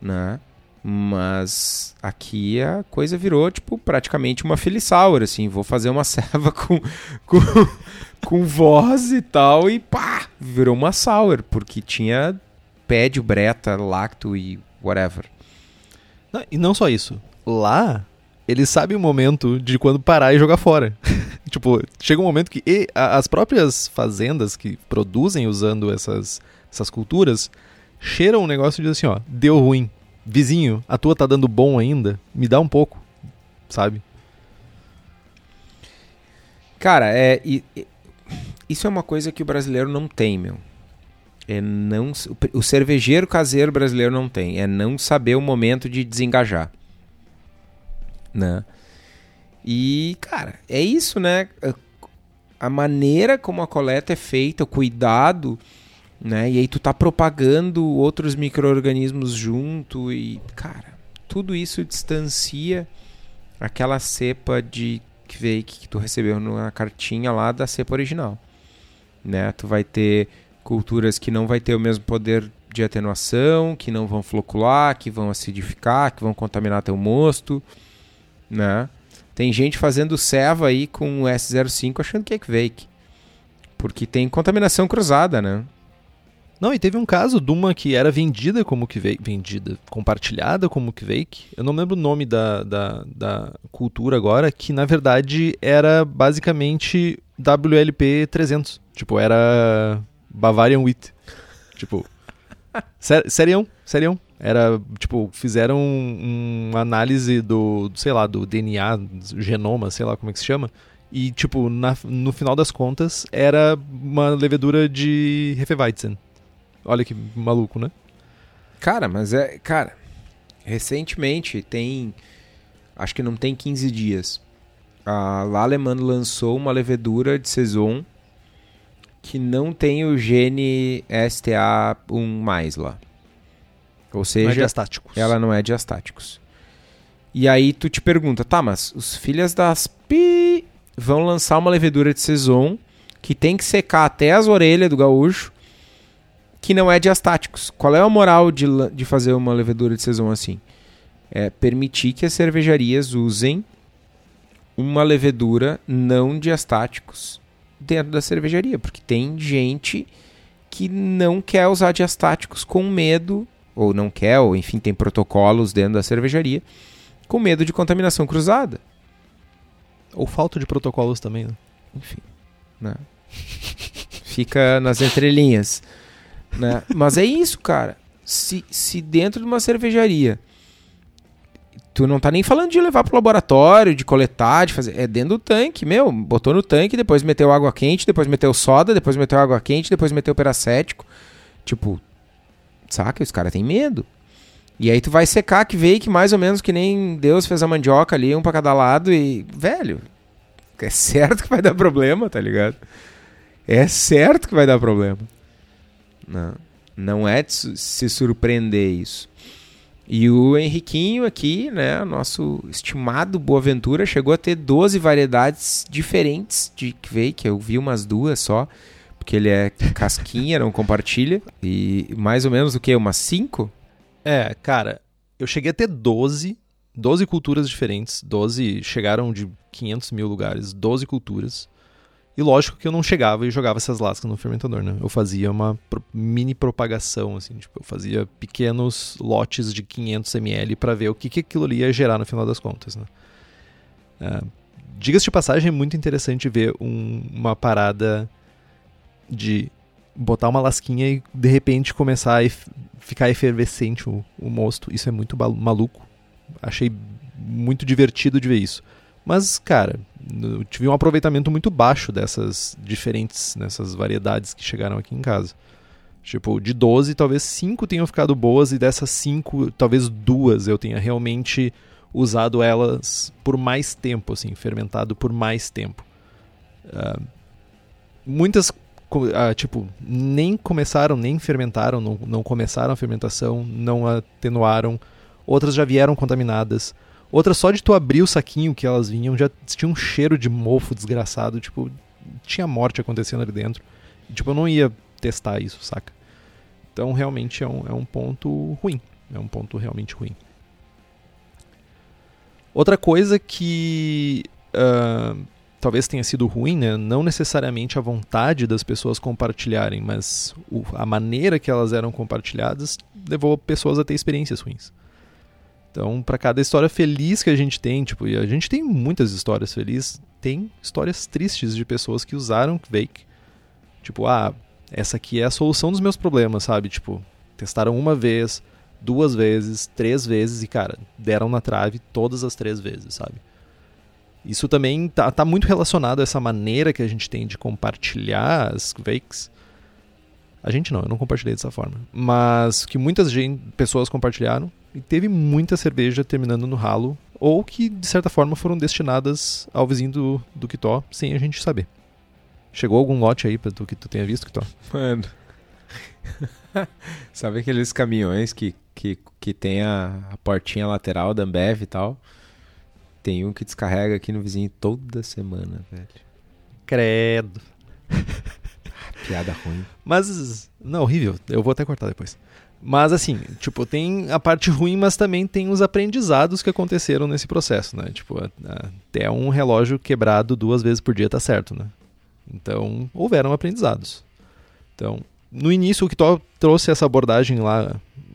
né? Mas aqui a coisa virou, tipo, praticamente uma Felisaur, assim. Vou fazer uma serva com, com, com voz e tal, e pá! Virou uma sour, porque tinha pédio, breta, lacto e whatever. Não, e não só isso. Lá, ele sabe o momento de quando parar e jogar fora. tipo, chega um momento que e, a, as próprias fazendas que produzem usando essas, essas culturas cheiram um negócio e dizem assim, ó, deu ruim vizinho, a tua tá dando bom ainda? Me dá um pouco, sabe? Cara, é, e, e, isso é uma coisa que o brasileiro não tem, meu. É não, o cervejeiro caseiro brasileiro não tem. É não saber o momento de desengajar. Né? E, cara, é isso, né? A maneira como a coleta é feita, o cuidado né? E aí tu tá propagando outros micro-organismos junto e, cara, tudo isso distancia aquela cepa de fake que tu recebeu na cartinha lá da cepa original, né? Tu vai ter culturas que não vai ter o mesmo poder de atenuação, que não vão flocular, que vão acidificar, que vão contaminar teu mosto, né? Tem gente fazendo ceva aí com o S05 achando que é fake. Porque tem contaminação cruzada, né? Não, e teve um caso de uma que era vendida como que vendida, compartilhada como que Eu não lembro o nome da, da, da cultura agora, que na verdade era basicamente WLP 300. Tipo, era Bavarian Wheat. Tipo, ser, serião, serião. Era, tipo, fizeram uma análise do, sei lá, do DNA, genoma, sei lá como é que se chama. E, tipo, na, no final das contas, era uma levedura de Hefeweizen. Olha que maluco, né? Cara, mas é. Cara, recentemente tem. Acho que não tem 15 dias. A Laleman lançou uma levedura de Saison que não tem o gene STA1 lá. Ou seja, não é diastáticos. ela não é diastáticos. E aí tu te pergunta, tá, mas os filhas das pi vão lançar uma levedura de Saison que tem que secar até as orelhas do gaúcho que não é diastáticos. Qual é a moral de, de fazer uma levedura de saison assim? É permitir que as cervejarias usem uma levedura não diastáticos dentro da cervejaria, porque tem gente que não quer usar diastáticos com medo, ou não quer, ou enfim, tem protocolos dentro da cervejaria, com medo de contaminação cruzada. Ou falta de protocolos também, né? Enfim, né? Fica nas entrelinhas. Né? Mas é isso, cara. Se, se dentro de uma cervejaria tu não tá nem falando de levar pro laboratório, de coletar, de fazer. É dentro do tanque, meu. Botou no tanque, depois meteu água quente, depois meteu soda, depois meteu água quente, depois meteu peracético. Tipo, saca? Os caras têm medo. E aí tu vai secar que veio que mais ou menos que nem Deus fez a mandioca ali, um pra cada lado e. Velho, é certo que vai dar problema, tá ligado? É certo que vai dar problema. Não, não é de se surpreender isso. E o Henriquinho aqui, né, nosso estimado Boaventura, chegou a ter 12 variedades diferentes de que eu vi umas duas só, porque ele é casquinha, não compartilha. E mais ou menos o que? Umas 5? É, cara, eu cheguei a ter 12, 12 culturas diferentes, 12 chegaram de 500 mil lugares, 12 culturas. E lógico que eu não chegava e jogava essas lascas no fermentador, né? Eu fazia uma mini propagação, assim, tipo, eu fazia pequenos lotes de 500 ml para ver o que, que aquilo ali ia gerar no final das contas, né? Uh, Diga-se de passagem, é muito interessante ver um, uma parada de botar uma lasquinha e de repente começar a ficar efervescente o, o mosto. Isso é muito maluco. achei muito divertido de ver isso. Mas, cara, eu tive um aproveitamento muito baixo dessas diferentes, nessas variedades que chegaram aqui em casa. Tipo, de 12, talvez 5 tenham ficado boas e dessas 5, talvez duas eu tenha realmente usado elas por mais tempo, assim, fermentado por mais tempo. Uh, muitas, uh, tipo, nem começaram, nem fermentaram, não, não começaram a fermentação, não atenuaram. Outras já vieram contaminadas. Outras só de tu abrir o saquinho que elas vinham já tinha um cheiro de mofo desgraçado, tipo, tinha morte acontecendo ali dentro. E, tipo, eu não ia testar isso, saca? Então realmente é um, é um ponto ruim. É um ponto realmente ruim. Outra coisa que uh, talvez tenha sido ruim, né? não necessariamente a vontade das pessoas compartilharem, mas o, a maneira que elas eram compartilhadas levou pessoas a ter experiências ruins. Então, para cada história feliz que a gente tem, tipo, e a gente tem muitas histórias felizes, tem histórias tristes de pessoas que usaram Vake. Tipo, ah, essa aqui é a solução dos meus problemas, sabe? Tipo, testaram uma vez, duas vezes, três vezes e, cara, deram na trave todas as três vezes, sabe? Isso também tá, tá muito relacionado a essa maneira que a gente tem de compartilhar as Vakes. A gente não, eu não compartilhei dessa forma. Mas que muitas gente, pessoas compartilharam e teve muita cerveja terminando no ralo, ou que de certa forma foram destinadas ao vizinho do, do Kitó, sem a gente saber. Chegou algum lote aí pra tu, que tu tenha visto, Kitó? Mano. Sabe aqueles caminhões que, que, que tem a, a portinha lateral da Ambev e tal? Tem um que descarrega aqui no vizinho toda semana, velho. Credo. Piada ruim. Mas, não, horrível. Eu vou até cortar depois. Mas assim, tipo, tem a parte ruim, mas também tem os aprendizados que aconteceram nesse processo, né? Tipo, até um relógio quebrado duas vezes por dia tá certo, né? Então, houveram aprendizados. Então, no início o Kitó trouxe essa abordagem lá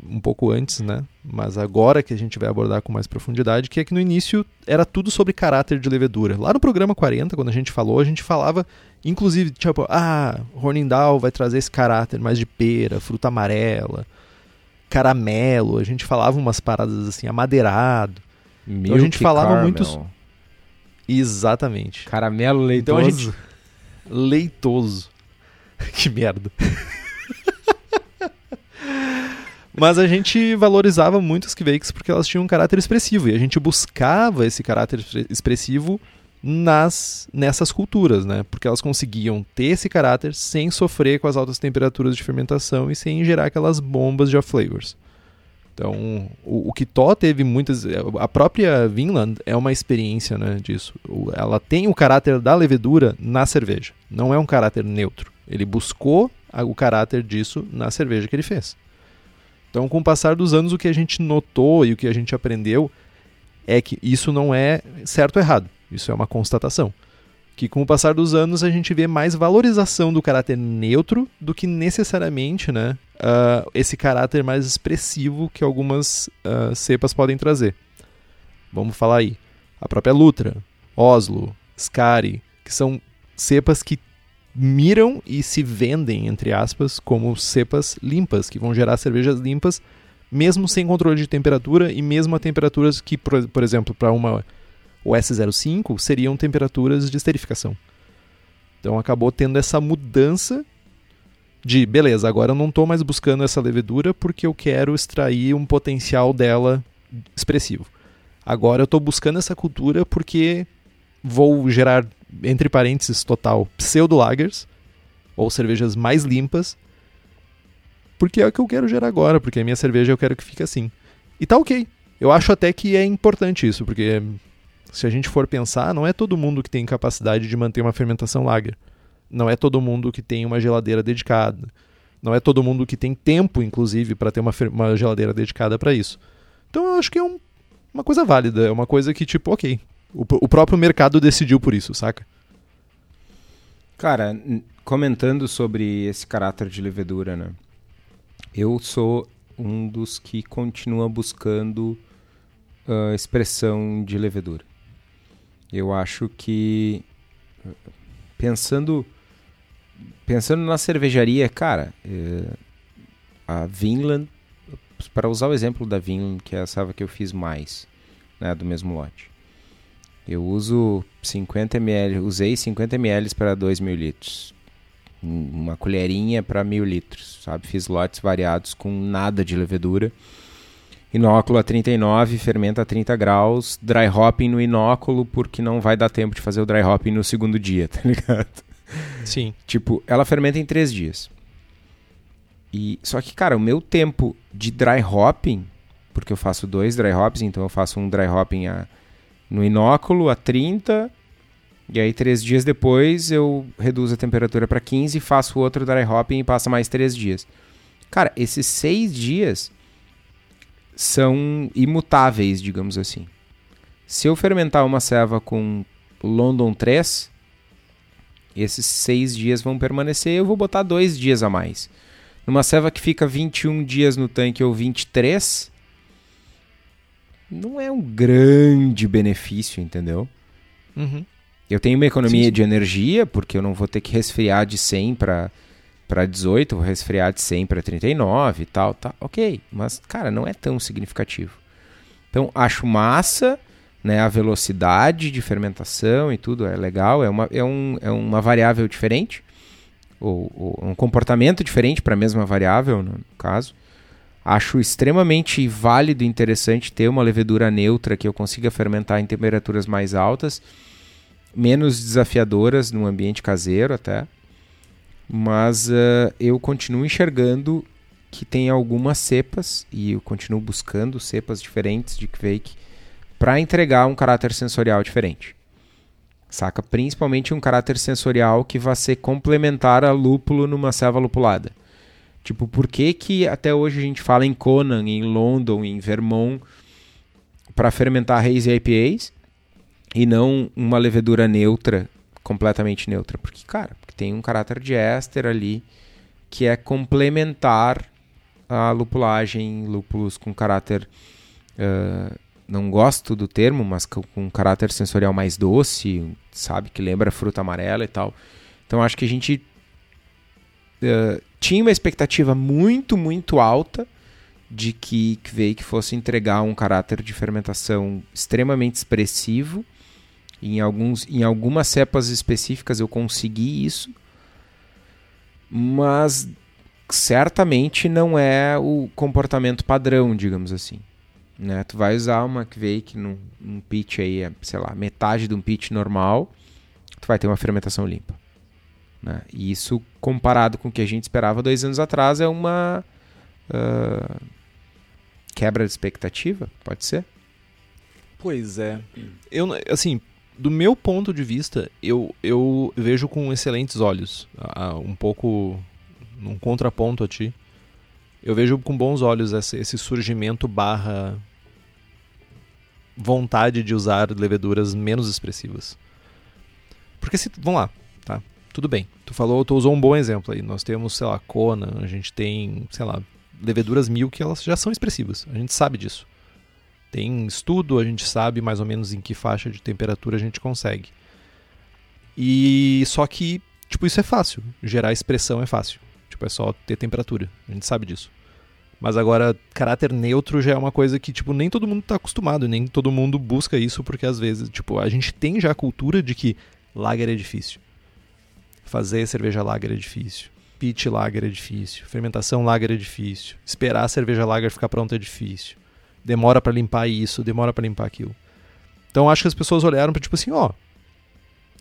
um pouco antes, né? Mas agora que a gente vai abordar com mais profundidade, que é que no início era tudo sobre caráter de levedura. Lá no programa 40, quando a gente falou, a gente falava, inclusive, tipo, ah, Hornindal vai trazer esse caráter mais de pera, fruta amarela, caramelo, a gente falava umas paradas assim, amadeirado. Milk então a gente falava caramel. muito. Exatamente. Caramelo leitoso. Então gente... Leitoso. que merda. Mas a gente valorizava muito as Kvakes porque elas tinham um caráter expressivo e a gente buscava esse caráter expressivo nas nessas culturas, né? Porque elas conseguiam ter esse caráter sem sofrer com as altas temperaturas de fermentação e sem gerar aquelas bombas de flavors. Então, o, o Kitó teve muitas. A própria Vinland é uma experiência né, disso. Ela tem o caráter da levedura na cerveja. Não é um caráter neutro. Ele buscou o caráter disso na cerveja que ele fez. Então, com o passar dos anos, o que a gente notou e o que a gente aprendeu é que isso não é certo ou errado. Isso é uma constatação. Que com o passar dos anos a gente vê mais valorização do caráter neutro do que necessariamente né, uh, esse caráter mais expressivo que algumas uh, cepas podem trazer. Vamos falar aí. A própria Lutra, Oslo, Skari, que são cepas que miram e se vendem, entre aspas, como cepas limpas, que vão gerar cervejas limpas, mesmo sem controle de temperatura e mesmo a temperaturas que, por, por exemplo, para uma o S05 seriam temperaturas de esterificação. Então acabou tendo essa mudança de, beleza, agora eu não estou mais buscando essa levedura porque eu quero extrair um potencial dela expressivo. Agora eu estou buscando essa cultura porque vou gerar, entre parênteses, total, pseudo-lagers, ou cervejas mais limpas, porque é o que eu quero gerar agora, porque a minha cerveja eu quero que fique assim. E tá ok. Eu acho até que é importante isso, porque se a gente for pensar, não é todo mundo que tem capacidade de manter uma fermentação lager. Não é todo mundo que tem uma geladeira dedicada. Não é todo mundo que tem tempo, inclusive, para ter uma, uma, geladeira dedicada para isso. Então eu acho que é um, uma coisa válida. É uma coisa que, tipo, ok. O, o próprio mercado decidiu por isso, saca? Cara, comentando sobre esse caráter de levedura, né? Eu sou um dos que continua buscando uh, expressão de levedura. Eu acho que pensando pensando na cervejaria, cara, é, a Vinland, para usar o exemplo da Vinland, que é a salva que eu fiz mais, né, do mesmo lote. Eu uso 50 ml, usei 50 ml para 2 mil litros. Uma colherinha para mil litros, sabe? Fiz lotes variados com nada de levedura. Inóculo a 39, fermenta a 30 graus, dry hopping no inóculo, porque não vai dar tempo de fazer o dry hopping no segundo dia, tá ligado? Sim. Tipo, ela fermenta em 3 dias. E só que, cara, o meu tempo de dry hopping, porque eu faço dois dry hops, então eu faço um dry hopping a, no inóculo a 30, e aí três dias depois eu reduzo a temperatura para 15, faço outro dry hopping e passa mais três dias. Cara, esses seis dias são imutáveis, digamos assim. Se eu fermentar uma ceva com London 3, esses seis dias vão permanecer, eu vou botar dois dias a mais. Numa ceva que fica 21 dias no tanque ou 23, não é um grande benefício, entendeu? Uhum. Eu tenho uma economia Sim, sim. de energia, porque eu não vou ter que resfriar de 100 para para 18, vou resfriar de 100 para 39 e tal, tá? OK, mas cara, não é tão significativo. Então, acho massa, né, a velocidade de fermentação e tudo é legal, é uma, é um, é uma variável diferente, ou, ou um comportamento diferente para a mesma variável, no caso. Acho extremamente válido e interessante ter uma levedura neutra que eu consiga fermentar em temperaturas mais altas, menos desafiadoras no ambiente caseiro até. Mas uh, eu continuo enxergando que tem algumas cepas, e eu continuo buscando cepas diferentes de Kvake para entregar um caráter sensorial diferente. Saca? Principalmente um caráter sensorial que vai ser complementar a lúpulo numa selva lupulada. Tipo, por que, que até hoje a gente fala em Conan, em London, em Vermont para fermentar Haze IPAs e não uma levedura neutra, completamente neutra? Porque, cara, tem um caráter de éster ali que é complementar a lupulagem, lúpulos com caráter. Uh, não gosto do termo, mas com, com um caráter sensorial mais doce, sabe? Que lembra fruta amarela e tal. Então acho que a gente uh, tinha uma expectativa muito, muito alta de que Kvake fosse entregar um caráter de fermentação extremamente expressivo. Em, alguns, em algumas cepas específicas eu consegui isso, mas certamente não é o comportamento padrão, digamos assim. Né? Tu vai usar uma Kvake num, num pitch aí, sei lá, metade de um pitch normal, tu vai ter uma fermentação limpa. Né? E isso, comparado com o que a gente esperava dois anos atrás, é uma uh, quebra de expectativa, pode ser? Pois é. Eu, assim, do meu ponto de vista, eu, eu vejo com excelentes olhos. Um pouco num contraponto a ti. Eu vejo com bons olhos esse, surgimento barra vontade de usar leveduras menos expressivas. Porque se. Vamos lá? Tudo bem. Tu falou, tu usou um bom exemplo aí. Nós temos, sei lá, Kona, a gente tem, sei lá, leveduras mil que elas já são expressivas. A gente sabe disso. Tem estudo, a gente sabe mais ou menos em que faixa de temperatura a gente consegue. E só que, tipo, isso é fácil. Gerar expressão é fácil. Tipo, é só ter temperatura. A gente sabe disso. Mas agora, caráter neutro já é uma coisa que, tipo, nem todo mundo tá acostumado, nem todo mundo busca isso, porque às vezes, tipo, a gente tem já a cultura de que lager é difícil. Fazer cerveja lager é difícil. Pitch lager é difícil. Fermentação lager é difícil. Esperar a cerveja lager ficar pronta é difícil. Demora para limpar isso, demora para limpar aquilo. Então acho que as pessoas olharam para tipo assim, ó,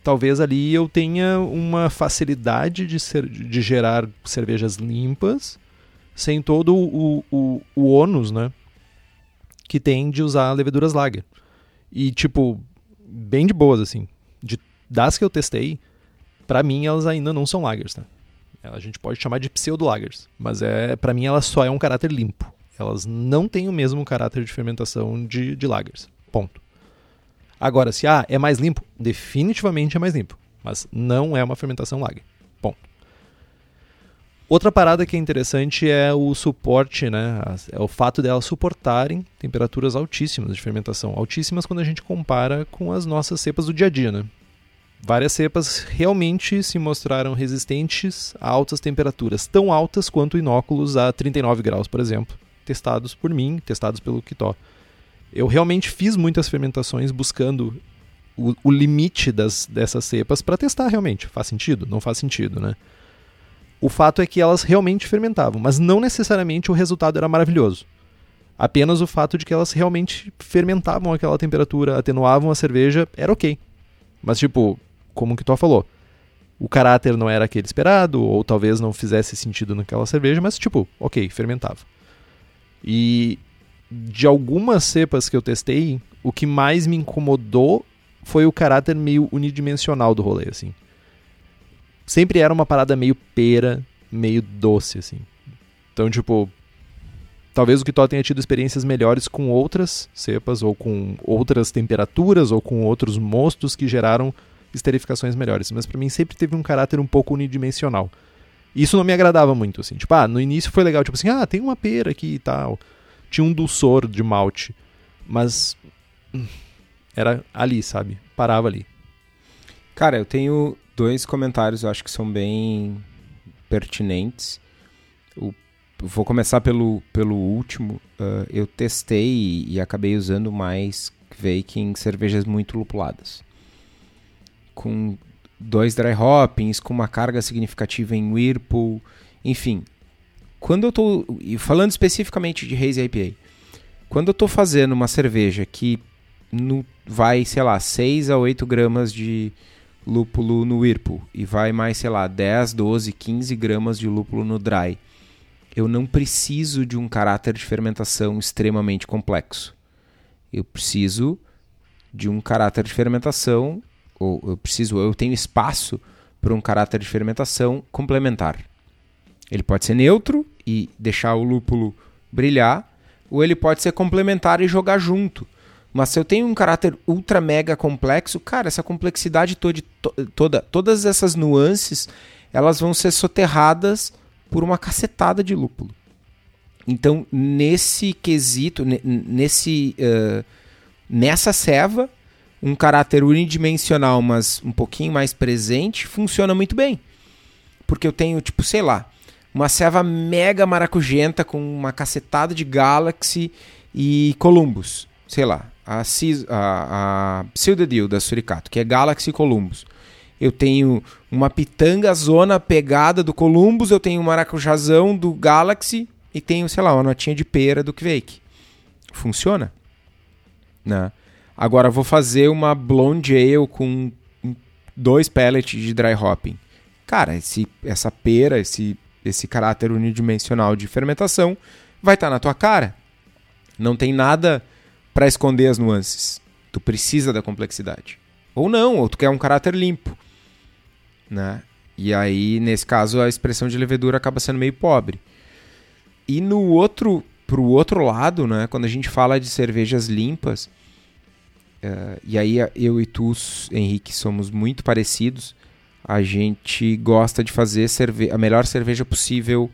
talvez ali eu tenha uma facilidade de, ser, de gerar cervejas limpas sem todo o, o, o ônus, né? Que tem de usar leveduras lager. E, tipo, bem de boas, assim. De, das que eu testei, para mim elas ainda não são lagers, tá? A gente pode chamar de pseudo-lagers. Mas é para mim ela só é um caráter limpo. Elas não têm o mesmo caráter de fermentação de, de lagers. Ponto. Agora, se ah, é mais limpo, definitivamente é mais limpo. Mas não é uma fermentação lager. Ponto. Outra parada que é interessante é o suporte, né? É o fato delas suportarem temperaturas altíssimas de fermentação. Altíssimas quando a gente compara com as nossas cepas do dia a dia, né? Várias cepas realmente se mostraram resistentes a altas temperaturas, tão altas quanto inóculos a 39 graus, por exemplo, testados por mim, testados pelo Kitó. Eu realmente fiz muitas fermentações buscando o, o limite das, dessas cepas para testar realmente. Faz sentido? Não faz sentido, né? O fato é que elas realmente fermentavam, mas não necessariamente o resultado era maravilhoso. Apenas o fato de que elas realmente fermentavam aquela temperatura, atenuavam a cerveja, era ok. Mas, tipo, como que tu falou, o caráter não era aquele esperado, ou talvez não fizesse sentido naquela cerveja, mas, tipo, ok, fermentava. E de algumas cepas que eu testei, o que mais me incomodou foi o caráter meio unidimensional do rolê, assim. Sempre era uma parada meio pera, meio doce, assim. Então, tipo, talvez o Kitó tenha tido experiências melhores com outras cepas, ou com outras temperaturas, ou com outros mostos que geraram esterificações melhores. Mas para mim sempre teve um caráter um pouco unidimensional. Isso não me agradava muito, assim. Tipo, ah, no início foi legal, tipo assim, ah, tem uma pera aqui e tal. Tinha um dulçor de malte. Mas. Hum, era ali, sabe? Parava ali. Cara, eu tenho dois comentários, eu acho que são bem pertinentes. O, vou começar pelo, pelo último. Uh, eu testei e, acabei usando mais em cervejas muito lupuladas. Com dois dry hoppings, com uma carga significativa em Whirlpool, enfim. Quando eu estou falando especificamente de Haze IPA, quando eu estou fazendo uma cerveja que no, vai, sei lá, 6 a 8 gramas de lúpulo no Whirlpool e vai mais, sei lá, 10, 12, 15 gramas de lúpulo no dry, eu não preciso de um caráter de fermentação extremamente complexo. Eu preciso de um caráter de fermentação, ou eu preciso, eu tenho espaço para um caráter de fermentação complementar. Ele pode ser neutro e deixar o lúpulo brilhar, ou ele pode ser complementar e jogar junto. Mas se eu tenho um caráter ultra mega complexo, cara, essa complexidade toda, toda todas essas nuances, elas vão ser soterradas por uma cacetada de lúpulo. Então, nesse quesito, nesse, uh, nessa ceva, um caráter unidimensional, mas um pouquinho mais presente, funciona muito bem. Porque eu tenho, tipo, sei lá, uma ceva mega maracugenta com uma cacetada de Galaxy e Columbus. Sei lá, a, a, a Cildedil da Suricato, que é Galaxy Columbus. Eu tenho uma pitanga zona pegada do Columbus, eu tenho um maracujazão do Galaxy e tenho, sei lá, uma notinha de pera do Kvake. Funciona. Né? Agora vou fazer uma blonde ale com dois pellets de dry hopping. Cara, esse, essa pera, esse, esse caráter unidimensional de fermentação vai estar tá na tua cara. Não tem nada para esconder as nuances. Tu precisa da complexidade. Ou não, ou tu quer um caráter limpo. Né? E aí, nesse caso, a expressão de levedura acaba sendo meio pobre. E no outro, pro outro lado, né, quando a gente fala de cervejas limpas, uh, e aí eu e tu, Henrique, somos muito parecidos, a gente gosta de fazer cerve a melhor cerveja possível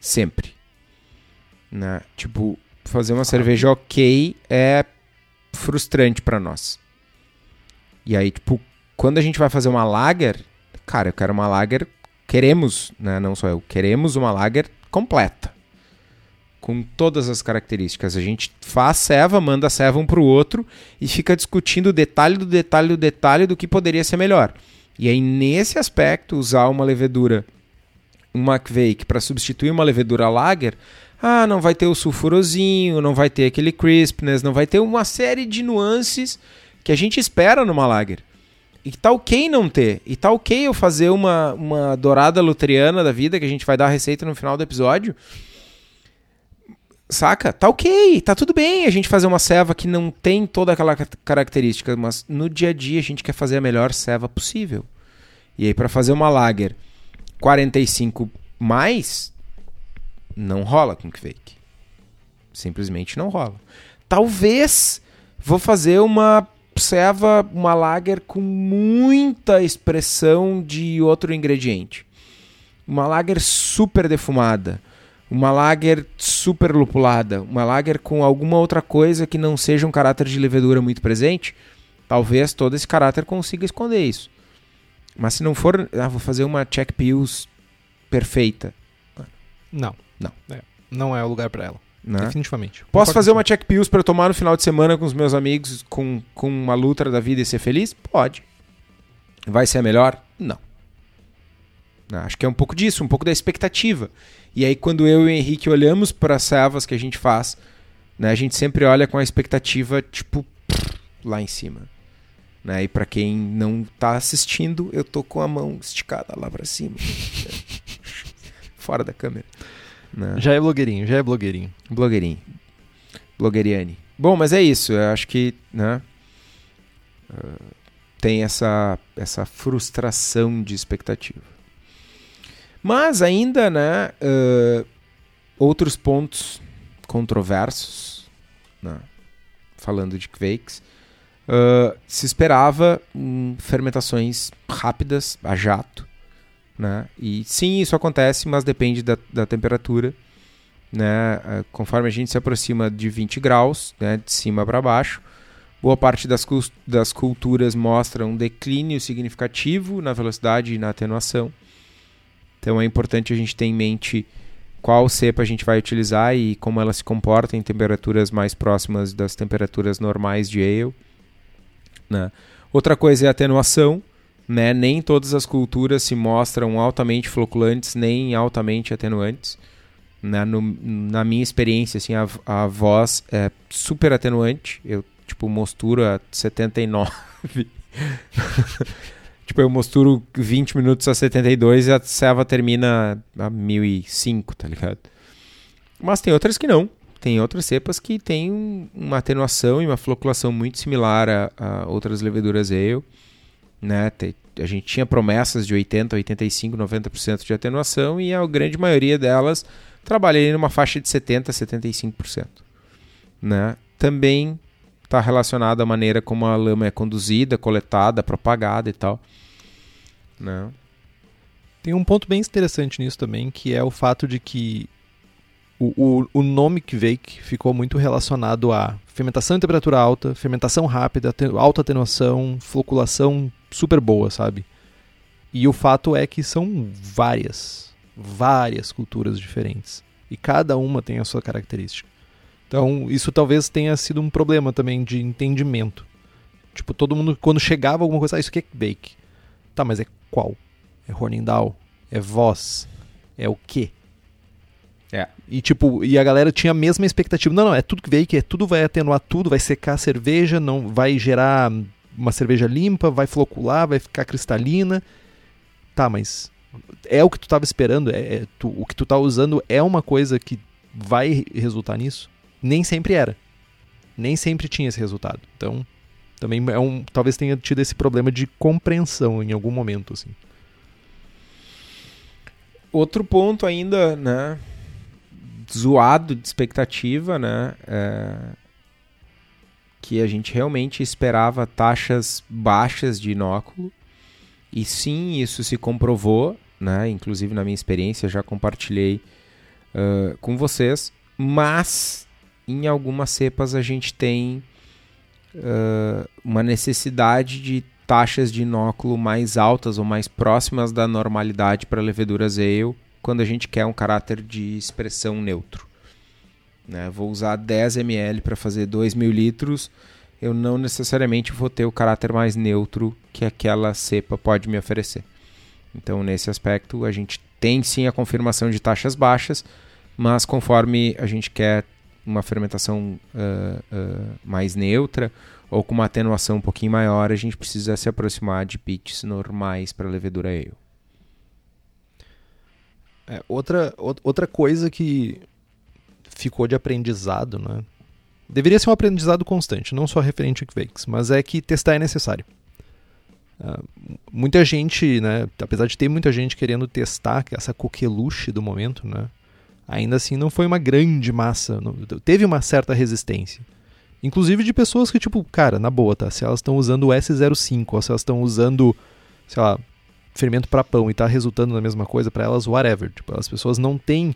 sempre. Né? Tipo, fazer uma cerveja ok é frustrante para nós. E aí, tipo, quando a gente vai fazer uma lager, cara, eu quero uma lager, queremos, né, não só eu, queremos uma lager completa. Com todas as características. A gente faz ceva, manda ceva um pro outro e fica discutindo o detalhe do detalhe do detalhe do que poderia ser melhor. E aí, nesse aspecto, usar uma levedura, um para substituir uma levedura lager, ah, não vai ter o sulfurosinho, não vai ter aquele crispness, não vai ter uma série de nuances que a gente espera numa lager. E tá ok não ter. E tá ok eu fazer uma, uma dourada luteriana da vida, que a gente vai dar a receita no final do episódio. Saca? Tá ok, tá tudo bem a gente fazer uma ceva que não tem toda aquela característica, mas no dia a dia a gente quer fazer a melhor ceva possível. E aí para fazer uma lager 45 mais, não rola com fake. Simplesmente não rola. Talvez vou fazer uma ceva, uma lager com muita expressão de outro ingrediente. Uma lager super defumada, uma lager super lupulada, uma lager com alguma outra coisa que não seja um caráter de levedura muito presente. Talvez todo esse caráter consiga esconder isso. Mas se não for, ah, vou fazer uma check pills perfeita. Não. Não. É, não é o lugar para ela. Né? Definitivamente. Posso fazer uma check pills para tomar no final de semana com os meus amigos, com, com uma luta da vida e ser feliz? Pode. Vai ser melhor? Não. Né, Acho que é um pouco disso, um pouco da expectativa. E aí, quando eu e o Henrique olhamos para as servas que a gente faz, né, a gente sempre olha com a expectativa, tipo, lá em cima. Né? E para quem não tá assistindo, eu tô com a mão esticada lá para cima. Fora da câmera. Né? Já é blogueirinho, já é blogueirinho. Blogueirinho. Blogueiriane. Bom, mas é isso. Eu acho que, né? ah, tem essa, essa frustração de expectativa. Mas ainda, né? ah, outros pontos controversos, né, falando de Quakes, ah, se esperava hum, fermentações rápidas, a jato, né? E sim, isso acontece, mas depende da, da temperatura, né? Ah, Conforme a gente se aproxima de 20 graus, né, de cima para baixo, boa parte das, das culturas mostra um declínio significativo na velocidade e na atenuação. Então é importante a gente ter em mente qual cepa a gente vai utilizar e como ela se comporta em temperaturas mais próximas das temperaturas normais de ale. né? Outra coisa é a atenuação. Né? Nem todas as culturas se mostram altamente floculantes nem altamente atenuantes. né? No- na minha experiência, assim, a, a voz é super atenuante. Eu, tipo, mosturo a 79. tipo, eu mosturo 20 minutos a 72 e a serva termina a 1005, tá ligado? Mas tem outras que não. Tem outras cepas que um- uma atenuação e uma floculação muito similar a, a outras leveduras ale. Né? A gente tinha promessas de 80, 85, 90% de atenuação e a grande maioria delas trabalha ali numa faixa de 70, 75%. Né? Também está relacionado à maneira como a lama é conduzida, coletada, propagada e tal. Né? Tem um ponto bem interessante nisso também, que é o fato de que o, o, o nome Kvake ficou muito relacionado a fermentação em temperatura alta, fermentação rápida, alta atenuação, floculação super boa, sabe? E o fato é que são várias, várias culturas diferentes. E cada uma tem a sua característica. Então, isso talvez tenha sido um problema também de entendimento. Tipo, todo mundo, quando chegava alguma coisa, ah, isso aqui é Kvake. Tá, mas é qual? É Hornindal? É Voz? É o quê? É. E tipo, e a galera tinha a mesma expectativa. Não, não, é tudo que veio, que é tudo vai atenuar tudo, vai secar a cerveja, não vai gerar uma cerveja limpa, vai flocular, vai ficar cristalina. Tá, mas é o que tu tava esperando? É, é tu- o que tu tá usando é uma coisa que vai resultar nisso? Nem sempre era. Nem sempre tinha esse resultado. Então, também é um, talvez tenha tido esse problema de compreensão em algum momento, assim. Outro ponto ainda, né? Zoado de expectativa, né? é, que a gente realmente esperava taxas baixas de inóculo. E sim, isso se comprovou, né? Inclusive na minha experiência, já compartilhei ah, com vocês. Mas em algumas cepas a gente tem ah, uma necessidade de taxas de inóculo mais altas ou mais próximas da normalidade para leveduras ale quando a gente quer um caráter de expressão neutro. Né? Vou usar 10 ml para fazer 2 mil litros, eu não necessariamente vou ter o caráter mais neutro que aquela cepa pode me oferecer. Então, nesse aspecto, a gente tem sim a confirmação de taxas baixas, mas conforme a gente quer uma fermentação ah, ah, mais neutra ou com uma atenuação um pouquinho maior, a gente precisa se aproximar de pitches normais para levedura ale. É, outra, ou- outra coisa que ficou de aprendizado, né? Deveria ser um aprendizado constante, não só referente a Quakes, mas é que testar é necessário. Ah, muita gente, né, apesar de ter muita gente querendo testar essa coqueluche do momento, né, ainda assim não foi uma grande massa, não- teve uma certa resistência. Inclusive de pessoas que, tipo, cara, na boa, tá? Se elas estão usando o S05, ou se elas estão usando, sei lá, fermento para pão e tá resultando na mesma coisa para elas, whatever. Tipo, as pessoas não têm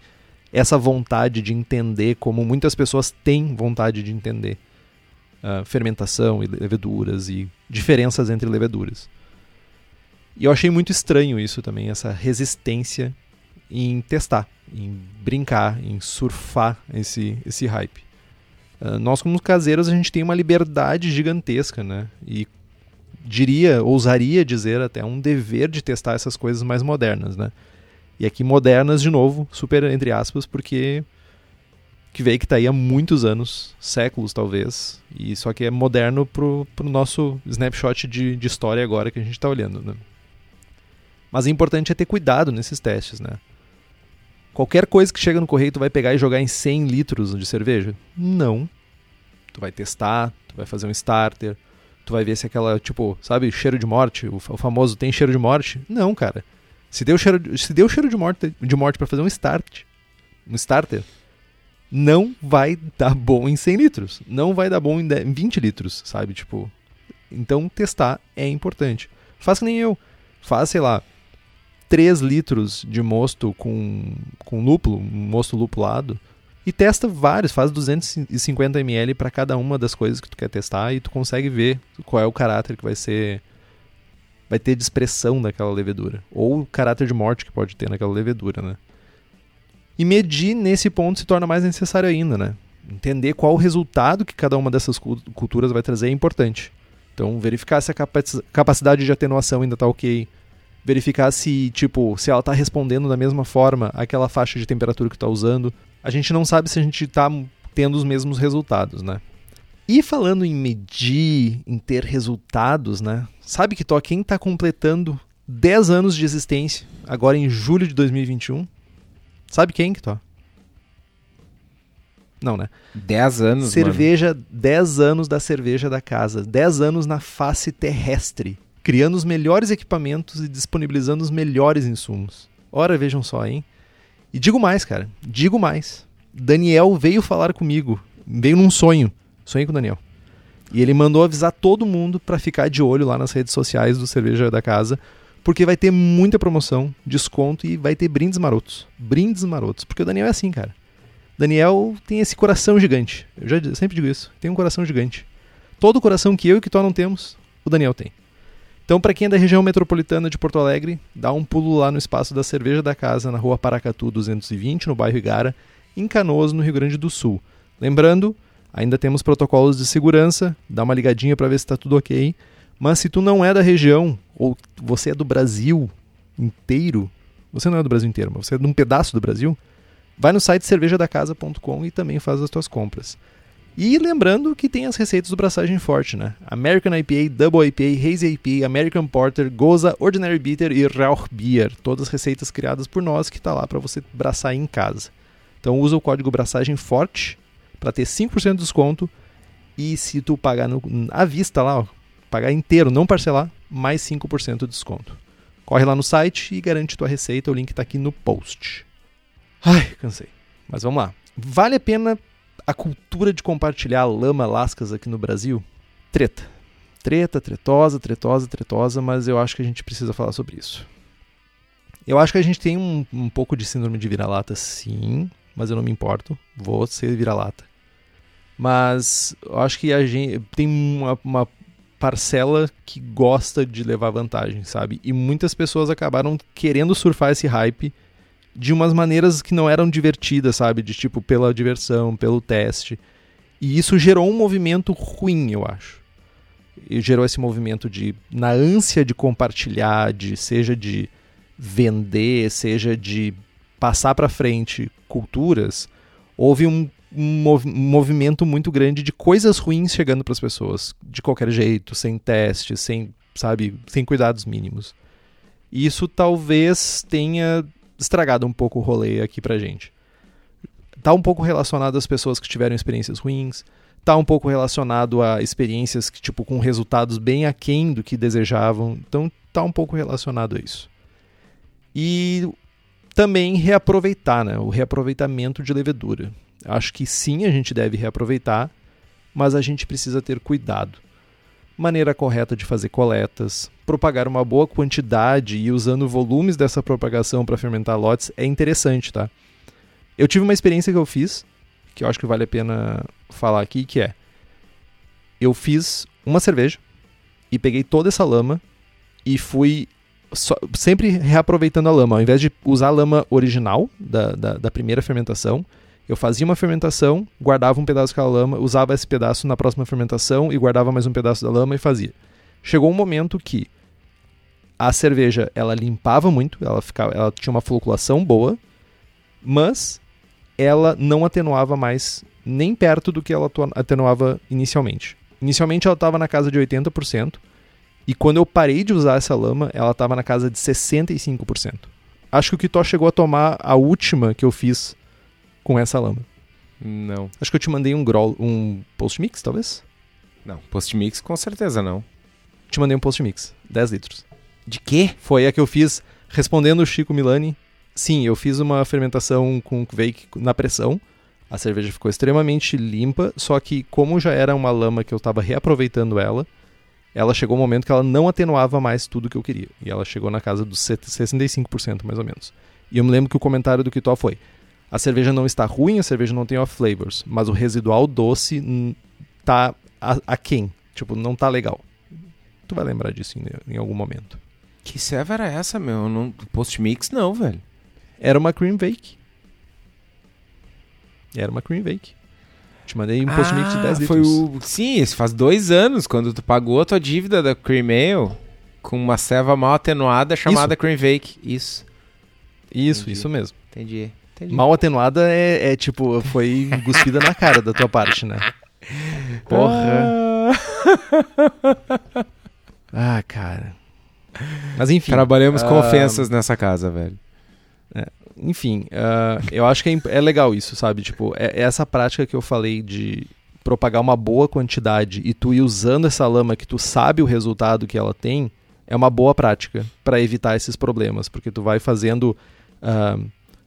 essa vontade de entender como muitas pessoas têm vontade de entender ah, fermentação e leveduras e diferenças entre leveduras. E eu achei muito estranho isso também, essa resistência em testar, em brincar, em surfar esse, esse hype. Uh, nós, como caseiros, a gente tem uma liberdade gigantesca, né? E diria, ousaria dizer até um dever de testar essas coisas mais modernas, né? E aqui modernas, de novo, super entre aspas, porque que veio que está aí há muitos anos, séculos talvez, e só que é moderno pro, pro nosso snapshot de, de história agora que a gente está olhando, né? Mas o importante é ter cuidado nesses testes, né? Qualquer coisa que chega no correio tu vai pegar e jogar em 100 litros de cerveja? Não. Tu vai testar, tu vai fazer um starter, tu vai ver se aquela, tipo, sabe, cheiro de morte, o, famoso tem cheiro de morte? Não, cara. Se deu cheiro, se deu cheiro de morte, de morte para fazer um start, um starter, não vai dar bom em 100 litros, não vai dar bom em 20 litros, sabe? Tipo, então testar é importante. Faz que nem eu. Faz, sei lá, 3 litros de mosto com, com lúpulo, mosto lupulado, e testa vários, faz 250 ml para cada uma das coisas que tu quer testar e tu consegue ver qual é o caráter que vai ser vai ter de expressão daquela levedura, ou o caráter de morte que pode ter naquela levedura, né? E medir nesse ponto se torna mais necessário ainda, né? Entender qual o resultado que cada uma dessas culturas vai trazer é importante. Então, verificar se a capacidade de atenuação ainda está ok. Verificar se, tipo, se ela está respondendo da mesma forma àquela faixa de temperatura que está usando. A gente não sabe se a gente está tendo os mesmos resultados, né? E falando em medir, em ter resultados, né? Sabe que tô quem está completando 10 anos de existência, agora em julho de 2021? Sabe quem que tá? Não, né? 10 anos, Cerveja, 10 anos da cerveja da casa. 10 anos na face terrestre. Criando os melhores equipamentos e disponibilizando os melhores insumos. Ora, vejam só, hein? E digo mais, cara. Digo mais. Daniel veio falar comigo. Veio num sonho. Sonhei com o Daniel. E ele mandou avisar todo mundo para ficar de olho lá nas redes sociais do Cerveja da Casa, porque vai ter muita promoção, desconto e vai ter brindes marotos. Brindes marotos. Porque o Daniel é assim, cara. Daniel tem esse coração gigante. Eu já sempre digo isso. Tem um coração gigante. Todo o coração que eu e que tu não temos, o Daniel tem. Então, para quem é da região metropolitana de Porto Alegre, dá um pulo lá no espaço da Cerveja da Casa, na rua Paracatu 220, no bairro Igara, em Canoas, no Rio Grande do Sul. Lembrando, ainda temos protocolos de segurança, dá uma ligadinha para ver se está tudo ok. Mas se tu não é da região, ou você é do Brasil inteiro, você não é do Brasil inteiro, mas você é de um pedaço do Brasil, vai no site cervejadacasa.com e também faz as tuas compras. E lembrando que tem as receitas do Braçagem Forte, né? American IPA, Double IPA, Hazy IPA, American Porter, Goza, Ordinary Bitter e Rauch Beer. Todas receitas criadas por nós que está lá para você braçar em casa. Então usa o código Braçagem Forte para ter 5% de desconto e se tu pagar no, à vista lá, ó, pagar inteiro, não parcelar, mais 5% de desconto. Corre lá no site e garante tua receita, o link está aqui no post. Ai, cansei. Mas vamos lá. Vale a pena a cultura de compartilhar lama lascas aqui no Brasil? Treta. Treta, tretosa, tretosa, tretosa, mas eu acho que a gente precisa falar sobre isso. Eu acho que a gente tem um, um pouco de síndrome de vira-lata, sim, mas eu não me importo. Vou ser vira-lata. Mas eu acho que a gente tem uma, uma parcela que gosta de levar vantagem, sabe? E muitas pessoas acabaram querendo surfar esse hype de umas maneiras que não eram divertidas, sabe? De tipo, pela diversão, pelo teste. E isso gerou um movimento ruim, eu acho. E gerou esse movimento de, na ânsia de compartilhar, de seja de vender, seja de passar para frente culturas, houve um um, mov movimento muito grande de coisas ruins chegando para as pessoas, de qualquer jeito, sem teste, sem, sabe, sem cuidados mínimos. E isso talvez tenha estragado um pouco o rolê aqui pra gente. Tá um pouco relacionado às pessoas que tiveram experiências ruins, tá um pouco relacionado a experiências que tipo com resultados bem aquém do que desejavam. Então tá um pouco relacionado a isso. E também reaproveitar, né? O reaproveitamento de levedura. Acho que sim, a gente deve reaproveitar, mas a gente precisa ter cuidado. Maneira correta de fazer coletas, propagar uma boa quantidade e usando volumes dessa propagação para fermentar lotes é interessante, tá? Eu tive uma experiência que eu fiz, que eu acho que vale a pena falar aqui, que é eu fiz uma cerveja e peguei toda essa lama e fui só- sempre reaproveitando a lama. Ao invés de usar a lama original da, da, da primeira fermentação, eu fazia uma fermentação, guardava um pedaço daquela lama, usava esse pedaço na próxima fermentação e guardava mais um pedaço da lama e fazia. Chegou um momento que a cerveja ela limpava muito, ela, ficava, ela tinha uma floculação boa, mas ela não atenuava mais nem perto do que ela atenuava inicialmente. Inicialmente ela estava na casa de 80%, e quando eu parei de usar essa lama, ela estava na casa de 65%. Acho que o Kitó chegou a tomar a última que eu fiz com essa lama. Não. Acho que eu te mandei um grol, um post mix, talvez? Não. Post-mix com certeza não. Te mandei um post mix, 10 litros. De quê? Foi a que eu fiz respondendo o Chico Milani. Sim, eu fiz uma fermentação com Kveik na pressão. A cerveja ficou extremamente limpa, só que como já era uma lama que eu estava reaproveitando ela, ela chegou um momento que ela não atenuava mais tudo que eu queria. E ela chegou na casa dos 65% mais ou menos. E eu me lembro que o comentário do Kitó foi: a cerveja não está ruim, a cerveja não tem off flavors, mas o residual doce tá a- aquém. Tipo, não tá legal. Tu vai lembrar disso em, em algum momento. Que serva era essa, meu? Não... Post-mix não, velho. Era uma cream bake. Era uma cream bake. Te mandei um post mix de 10 Ah, foi litros. o... Sim, isso faz dois anos, quando tu pagou a tua dívida da Cream Ale com uma ceva mal atenuada chamada Cream Bake. Isso, Isso, Entendi. isso mesmo. entendi. Entendi. Mal atenuada é, é tipo, foi cuspida na cara da tua parte, né? Porra. Ah, cara. Mas enfim. Trabalhamos com ah, ofensas nessa casa, velho. Enfim, ah, eu acho que é, é legal isso, sabe? Tipo, é, é essa prática que eu falei de propagar uma boa quantidade e tu ir usando essa lama que tu sabe o resultado que ela tem, é uma boa prática para evitar esses problemas, porque tu vai fazendo ah,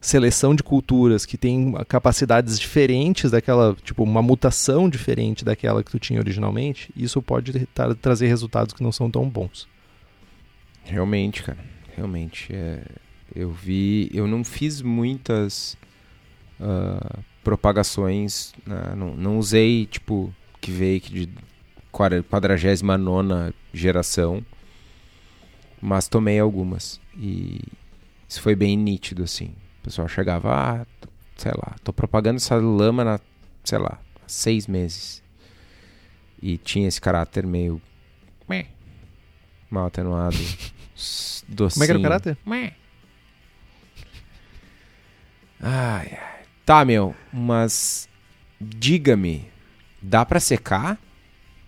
seleção de culturas que tem capacidades diferentes daquela, tipo, uma mutação diferente daquela que tu tinha originalmente, isso pode tra- trazer resultados que não são tão bons. Realmente, cara. Realmente. é, Eu vi. Eu não fiz muitas ah, propagações. né, Não, não usei, tipo, que veio de 49 geração. Mas tomei algumas. E isso foi bem nítido, assim. O pessoal chegava, ah, sei lá, tô propagando essa lama na, sei lá, há seis meses. E tinha esse caráter meio. meh, Mal atenuado. docinho. Como é que era o caráter? Meh. Ai, ai. Tá, meu, mas diga-me, dá pra secar?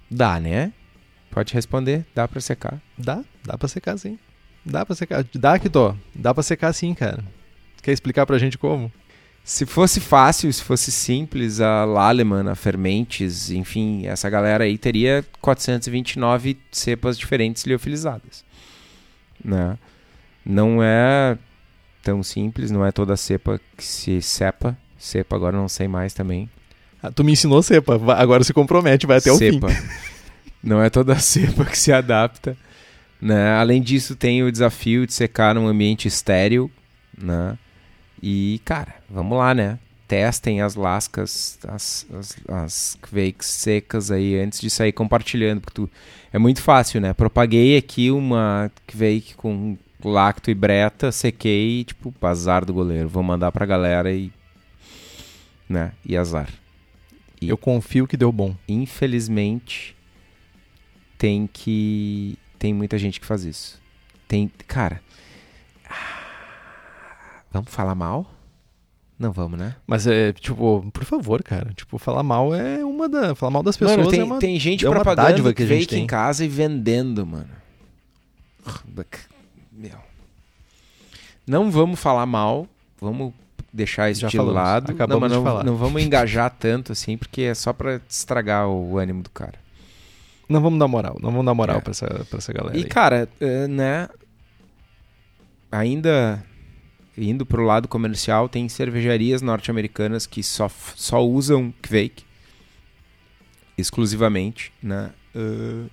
Dá, né? Pode responder, dá pra secar. Dá, dá pra secar sim. Dá pra secar. Dá, Kitó. Dá pra secar sim, cara. Quer explicar pra gente como? Se fosse fácil, se fosse simples, a Laleman, a Fermentes, enfim, essa galera aí teria 429 cepas diferentes liofilizadas. Né? Não é tão simples, não é toda cepa que se cepa. Cepa agora não sei mais também. Ah, tu me ensinou cepa. Agora se compromete, vai até o fim. cepa. Não é toda cepa que se adapta. Né? Além disso, tem o desafio de secar num ambiente estéril. Né? E, cara, vamos lá, né? Testem as lascas, as, as, as quakes secas aí antes de sair compartilhando. Porque tu, é muito fácil, né? Propaguei aqui uma quake com lacto e breta, sequei e, tipo, azar do goleiro. Vou mandar pra galera e. Né? E azar. E- Eu confio que deu bom. infelizmente tem que tem muita gente que faz isso. Tem, cara, vamos falar mal? Não vamos, né? Mas é, tipo, por favor, cara. Tipo, falar mal é uma da. Falar mal das pessoas mano, tem, é uma. tem gente é propagando que a gente fake em casa e vendendo, mano. Meu. Não vamos falar mal, vamos deixar isso Já de falamos, lado. acabamos não, mas de não, falar. não vamos engajar tanto assim, porque é só pra estragar o ânimo do cara. Não vamos dar moral. Não vamos dar moral É. pra, essa, pra essa galera. E, aí. cara, eh, né? Ainda indo pro lado comercial, tem cervejarias norte-americanas que só, só usam Quake exclusivamente, né? Eh,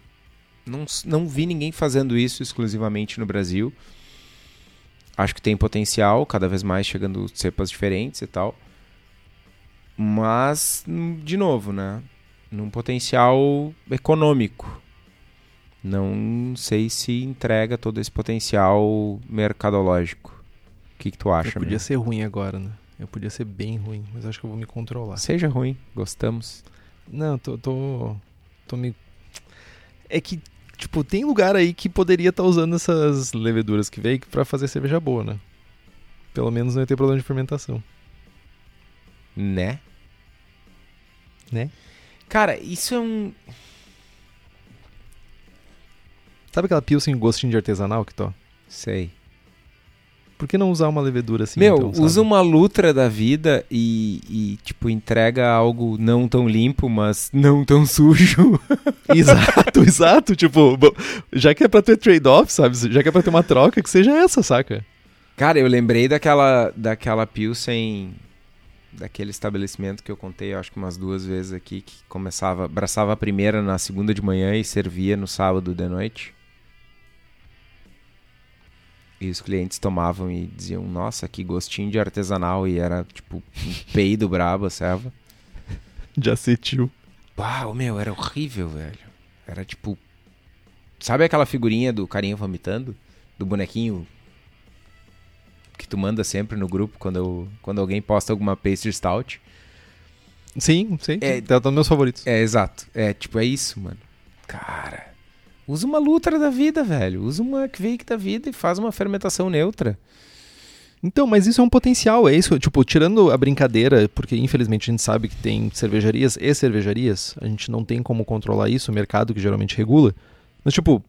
não, não vi ninguém fazendo isso exclusivamente no Brasil. Acho que tem potencial, cada vez mais chegando cepas diferentes e tal. Mas, hum, de novo, né? Num potencial econômico. não sei se entrega todo esse potencial mercadológico. O que, que tu acha, Eu podia meu? ser ruim agora, né? Eu podia ser bem ruim, mas acho que eu vou me controlar. Seja ruim, gostamos. Não, tô, tô, tô me. É que, tipo, tem lugar aí que poderia estar usando essas leveduras que veio pra fazer cerveja boa, né? Pelo menos não ia ter problema de fermentação. Né? Né? Cara, isso é um. Sabe aquela pilsen gostinho de artesanal que tô? Sei. Por que não usar uma levedura assim? Meu, então, usa uma lutra da vida e, e, tipo, entrega algo não tão limpo, mas não tão sujo. Exato, exato. Tipo, já que é pra ter trade-off, sabe? Já que é pra ter uma troca, que seja essa, saca? Cara, eu lembrei daquela, daquela Pilsen, daquele estabelecimento que eu contei, acho que umas duas vezes aqui, que começava, abraçava a primeira na segunda de manhã e servia no sábado de noite. E os clientes tomavam e diziam, nossa, que gostinho de artesanal. E era, tipo, um peido brabo, a serva. De acetil. Uau, meu, era horrível, velho. Era tipo. Sabe aquela figurinha do carinha vomitando? Do bonequinho que tu manda sempre no grupo quando, eu- quando alguém posta alguma pastry stout? Sim, sim. É- É, tá, tá meus favoritos. É, exato. É, tipo, é isso, mano. Cara. Usa uma Lutra da vida, velho. Usa uma Kvik da vida e faz uma fermentação neutra. Então, mas isso é um potencial, é isso. Tipo, tirando a brincadeira, porque infelizmente a gente sabe que tem cervejarias e cervejarias, a gente não tem como controlar isso, o mercado que geralmente regula. Mas, tipo,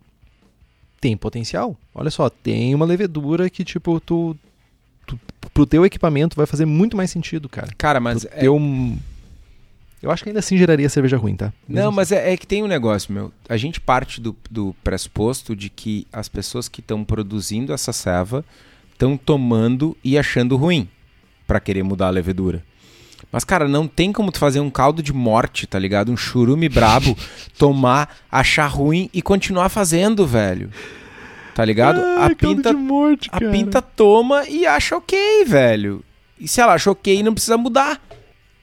tem potencial. Olha só, tem uma levedura que, tipo, tu, tu pro teu equipamento vai fazer muito mais sentido, cara. Cara, mas. Pro é- teu... Eu acho que ainda assim geraria cerveja ruim, tá? Não, Mesmo mas é, é que tem um negócio, meu. A gente parte do, do pressuposto de que as pessoas que estão produzindo essa ceva estão tomando e achando ruim pra querer mudar a levedura. Mas, cara, não tem como tu fazer um caldo de morte, tá ligado? Um churume brabo, tomar, achar ruim e continuar fazendo, velho. Tá ligado? Ah, a caldo pinta de morte, a pinta toma e acha ok, velho. E se ela acha ok, não precisa mudar.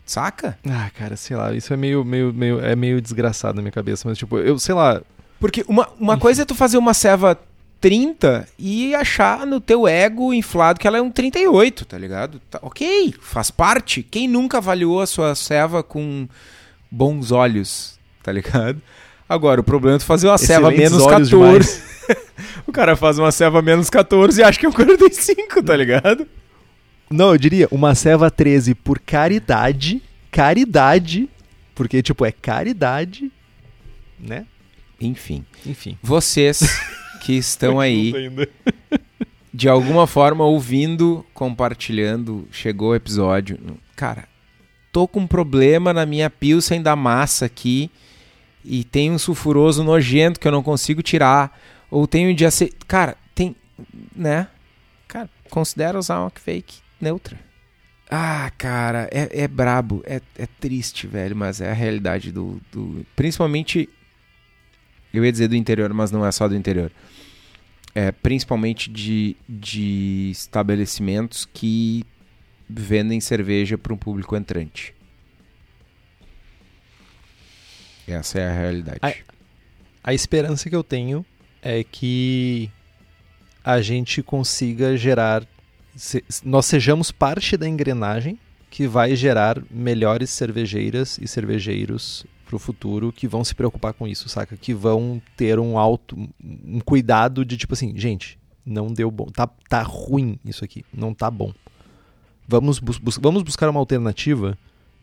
Saca? Ah, cara, sei lá, isso é meio, meio, meio, é meio desgraçado na minha cabeça, mas tipo, eu sei lá, Porque uma, uma coisa é tu fazer uma ceva 30 e achar no teu ego inflado que ela é um 38, tá ligado? Tá, ok, faz parte. Quem nunca avaliou a sua ceva com bons olhos, tá ligado? Agora, o problema é tu fazer uma ceva Excelentes menos olhos 14. o cara faz uma ceva menos 14 e acha que é um 45, tá ligado? Não, eu diria uma ceva 13 por caridade, caridade, porque tipo é caridade, né? Enfim, Enfim. vocês que estão aí de alguma forma ouvindo, compartilhando, chegou o episódio. Cara, tô com um problema na minha pilsen da massa aqui e tem um sulfuroso nojento que eu não consigo tirar. Ou tem um dia. Cara, tem. Né? Cara, considera usar uma fake neutra. Ah, cara, é, é brabo, é, é triste, velho, mas é a realidade do, do. Principalmente. Eu ia dizer do interior, mas não é só do interior é, principalmente de, de estabelecimentos que vendem cerveja para um público entrante. Essa é a realidade. Ai. A esperança que eu tenho é que a gente consiga gerar, se- nós sejamos parte da engrenagem que vai gerar melhores cervejeiras e cervejeiros pro futuro que vão se preocupar com isso, saca? Que vão ter um alto, um cuidado de tipo assim, gente, não deu bom, tá, tá ruim isso aqui, não tá bom. Vamos, bus vamos buscar uma alternativa,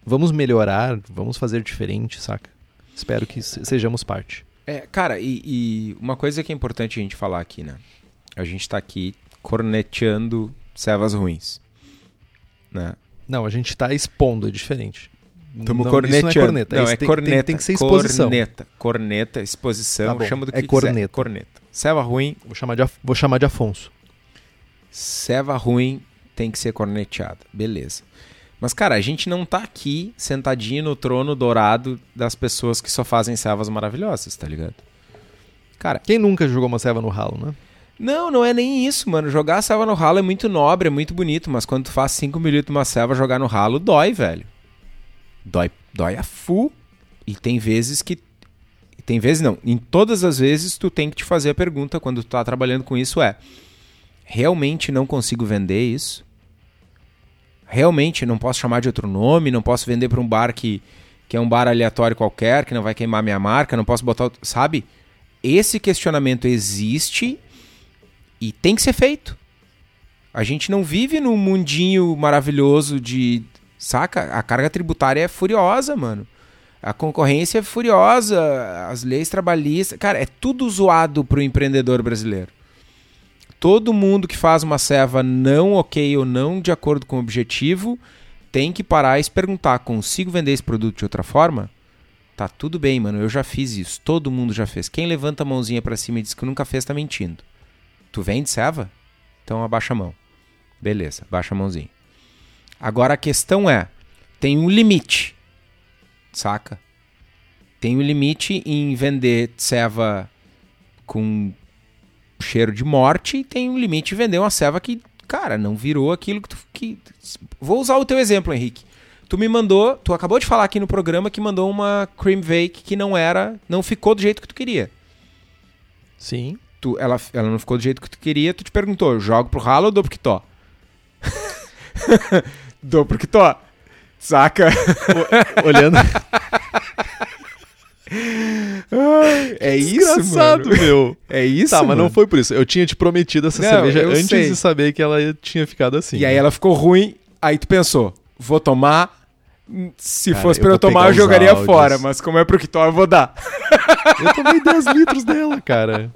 vamos melhorar, vamos fazer diferente, saca? Espero que se- sejamos parte. É, cara, e, e uma coisa que é importante a gente falar aqui, né? A gente tá aqui corneteando cevas ruins. Né? Não, a gente tá expondo, é diferente. Tamo não, corneteando. Isso não é corneta. Não, isso é tem, corneta. Tem, tem que ser exposição. Corneta, corneta exposição, Tá chama do que É quiser. corneta. Corneta. Ceva ruim, Vou chamar, de, vou chamar de Afonso. ceva ruim tem que ser corneteada. Beleza. Mas, cara, a gente não tá aqui sentadinho no trono dourado das pessoas que só fazem cevas maravilhosas, tá ligado? Cara, Quem nunca jogou uma ceva no ralo, né? Não, não é nem isso, mano. Jogar a ceva no ralo é muito nobre, é muito bonito, mas quando tu faz 5 mililitros de uma ceva, jogar no ralo dói, velho. Dói, dói a full. E tem vezes que tem vezes não. Em todas as vezes tu tem que te fazer a pergunta quando tu tá trabalhando com isso é: realmente não consigo vender isso? Realmente não posso chamar de outro nome, não posso vender para um bar que, que é um bar aleatório qualquer, que não vai queimar minha marca, não posso botar, sabe? Esse questionamento existe e tem que ser feito. A gente não vive num mundinho maravilhoso de. Saca? A carga tributária é furiosa, mano. A concorrência é furiosa, as leis trabalhistas. Cara, é tudo zoado pro empreendedor brasileiro. Todo mundo que faz uma serva não ok ou não de acordo com o objetivo tem que parar e se perguntar: consigo vender esse produto de outra forma? Tá tudo bem, mano. Eu já fiz isso. Todo mundo já fez. Quem levanta a mãozinha para cima e diz que nunca fez, tá mentindo. Tu vende serva? Então abaixa a mão. Beleza, baixa a mãozinha. Agora a questão é: tem um limite, saca? Tem um limite em vender ceva com cheiro de morte e tem um limite em vender uma ceva que, cara, não virou aquilo que tu. Que... Vou usar o teu exemplo, Henrique. Tu me mandou, tu acabou de falar aqui no programa que mandou uma cream vake que não era, não ficou do jeito que tu queria. Sim. Tu, ela, ela não ficou do jeito que tu queria, tu te perguntou, jogo pro ralo ou dou pro quitó? dou pro quitó. Saca? Olhando. Ai, é isso, mano. meu. É isso, Tá, mas mano. não foi por isso. Eu tinha te prometido essa Não, cerveja eu antes sei. de saber que ela tinha ficado assim. E aí ela ficou ruim, aí tu pensou, vou tomar. Se Cara, fosse eu pra eu vou tomar, eu jogaria áudios. fora, mas como é pro Quitó, eu vou dar. Eu tomei 10 litros dela, cara.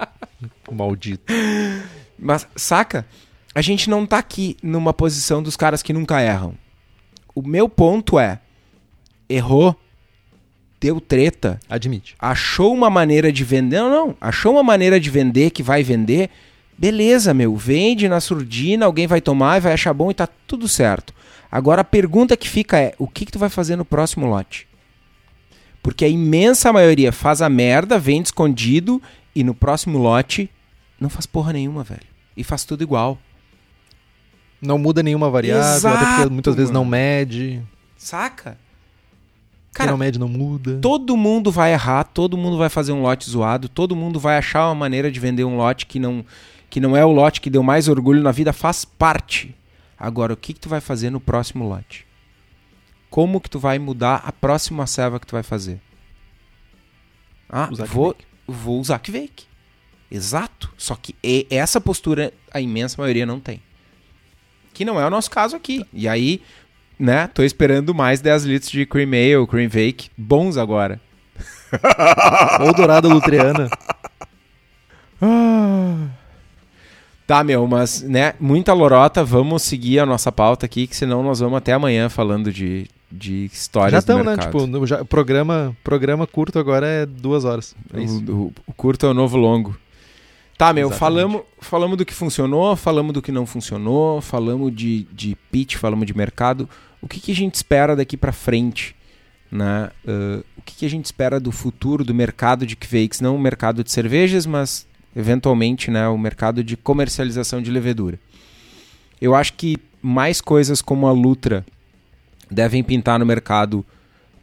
Maldito. Mas, saca? A gente não tá aqui numa posição dos caras que nunca erram. O meu ponto é: errou, deu treta, Admite. achou uma maneira de vender. Não, não. Achou uma maneira de vender que vai vender. Beleza, meu. Vende na surdina, alguém vai tomar e vai achar bom e tá tudo certo. Agora a pergunta que fica é: o que, que tu vai fazer no próximo lote? Porque a imensa maioria faz a merda, vende escondido e no próximo lote não faz porra nenhuma, velho. E faz tudo igual. Não muda nenhuma variável, até Exato, porque muitas vezes não mano. mede. Saca? Quem Cara, não mede não muda. todo mundo vai errar, todo mundo vai fazer um lote zoado, todo mundo vai achar uma maneira de vender um lote que não, que não é o lote que deu mais orgulho na vida, faz parte. Agora, o que, que tu vai fazer no próximo lote? Como que tu vai mudar a próxima serva que tu vai fazer? Ah, Usar vou, vou usar Kvake. Exato. Só que essa postura a imensa maioria não tem. Que não é o nosso caso aqui. E aí, né, tô esperando mais 10 litros de Cream Ale, Cream Vake, bons agora. Ou dourada lutreana. Tá, meu, mas, né, muita lorota, vamos seguir a nossa pauta aqui, que senão nós vamos até amanhã falando de, de histórias Já estamos, né? Tipo, no, já, programa, programa curto agora é duas horas. É. O, o- o curto é o novo longo. Tá, meu, Exatamente. falamos, falamos do que funcionou, falamos do que não funcionou, falamos de, de pitch, falamos de mercado. O que, que a gente espera daqui pra frente? Né? Ah, o que, que a gente espera do futuro do mercado de Kvakes? Não o mercado de cervejas, mas eventualmente né, o mercado de comercialização de levedura. Eu acho que mais coisas como a Lutra devem pintar no mercado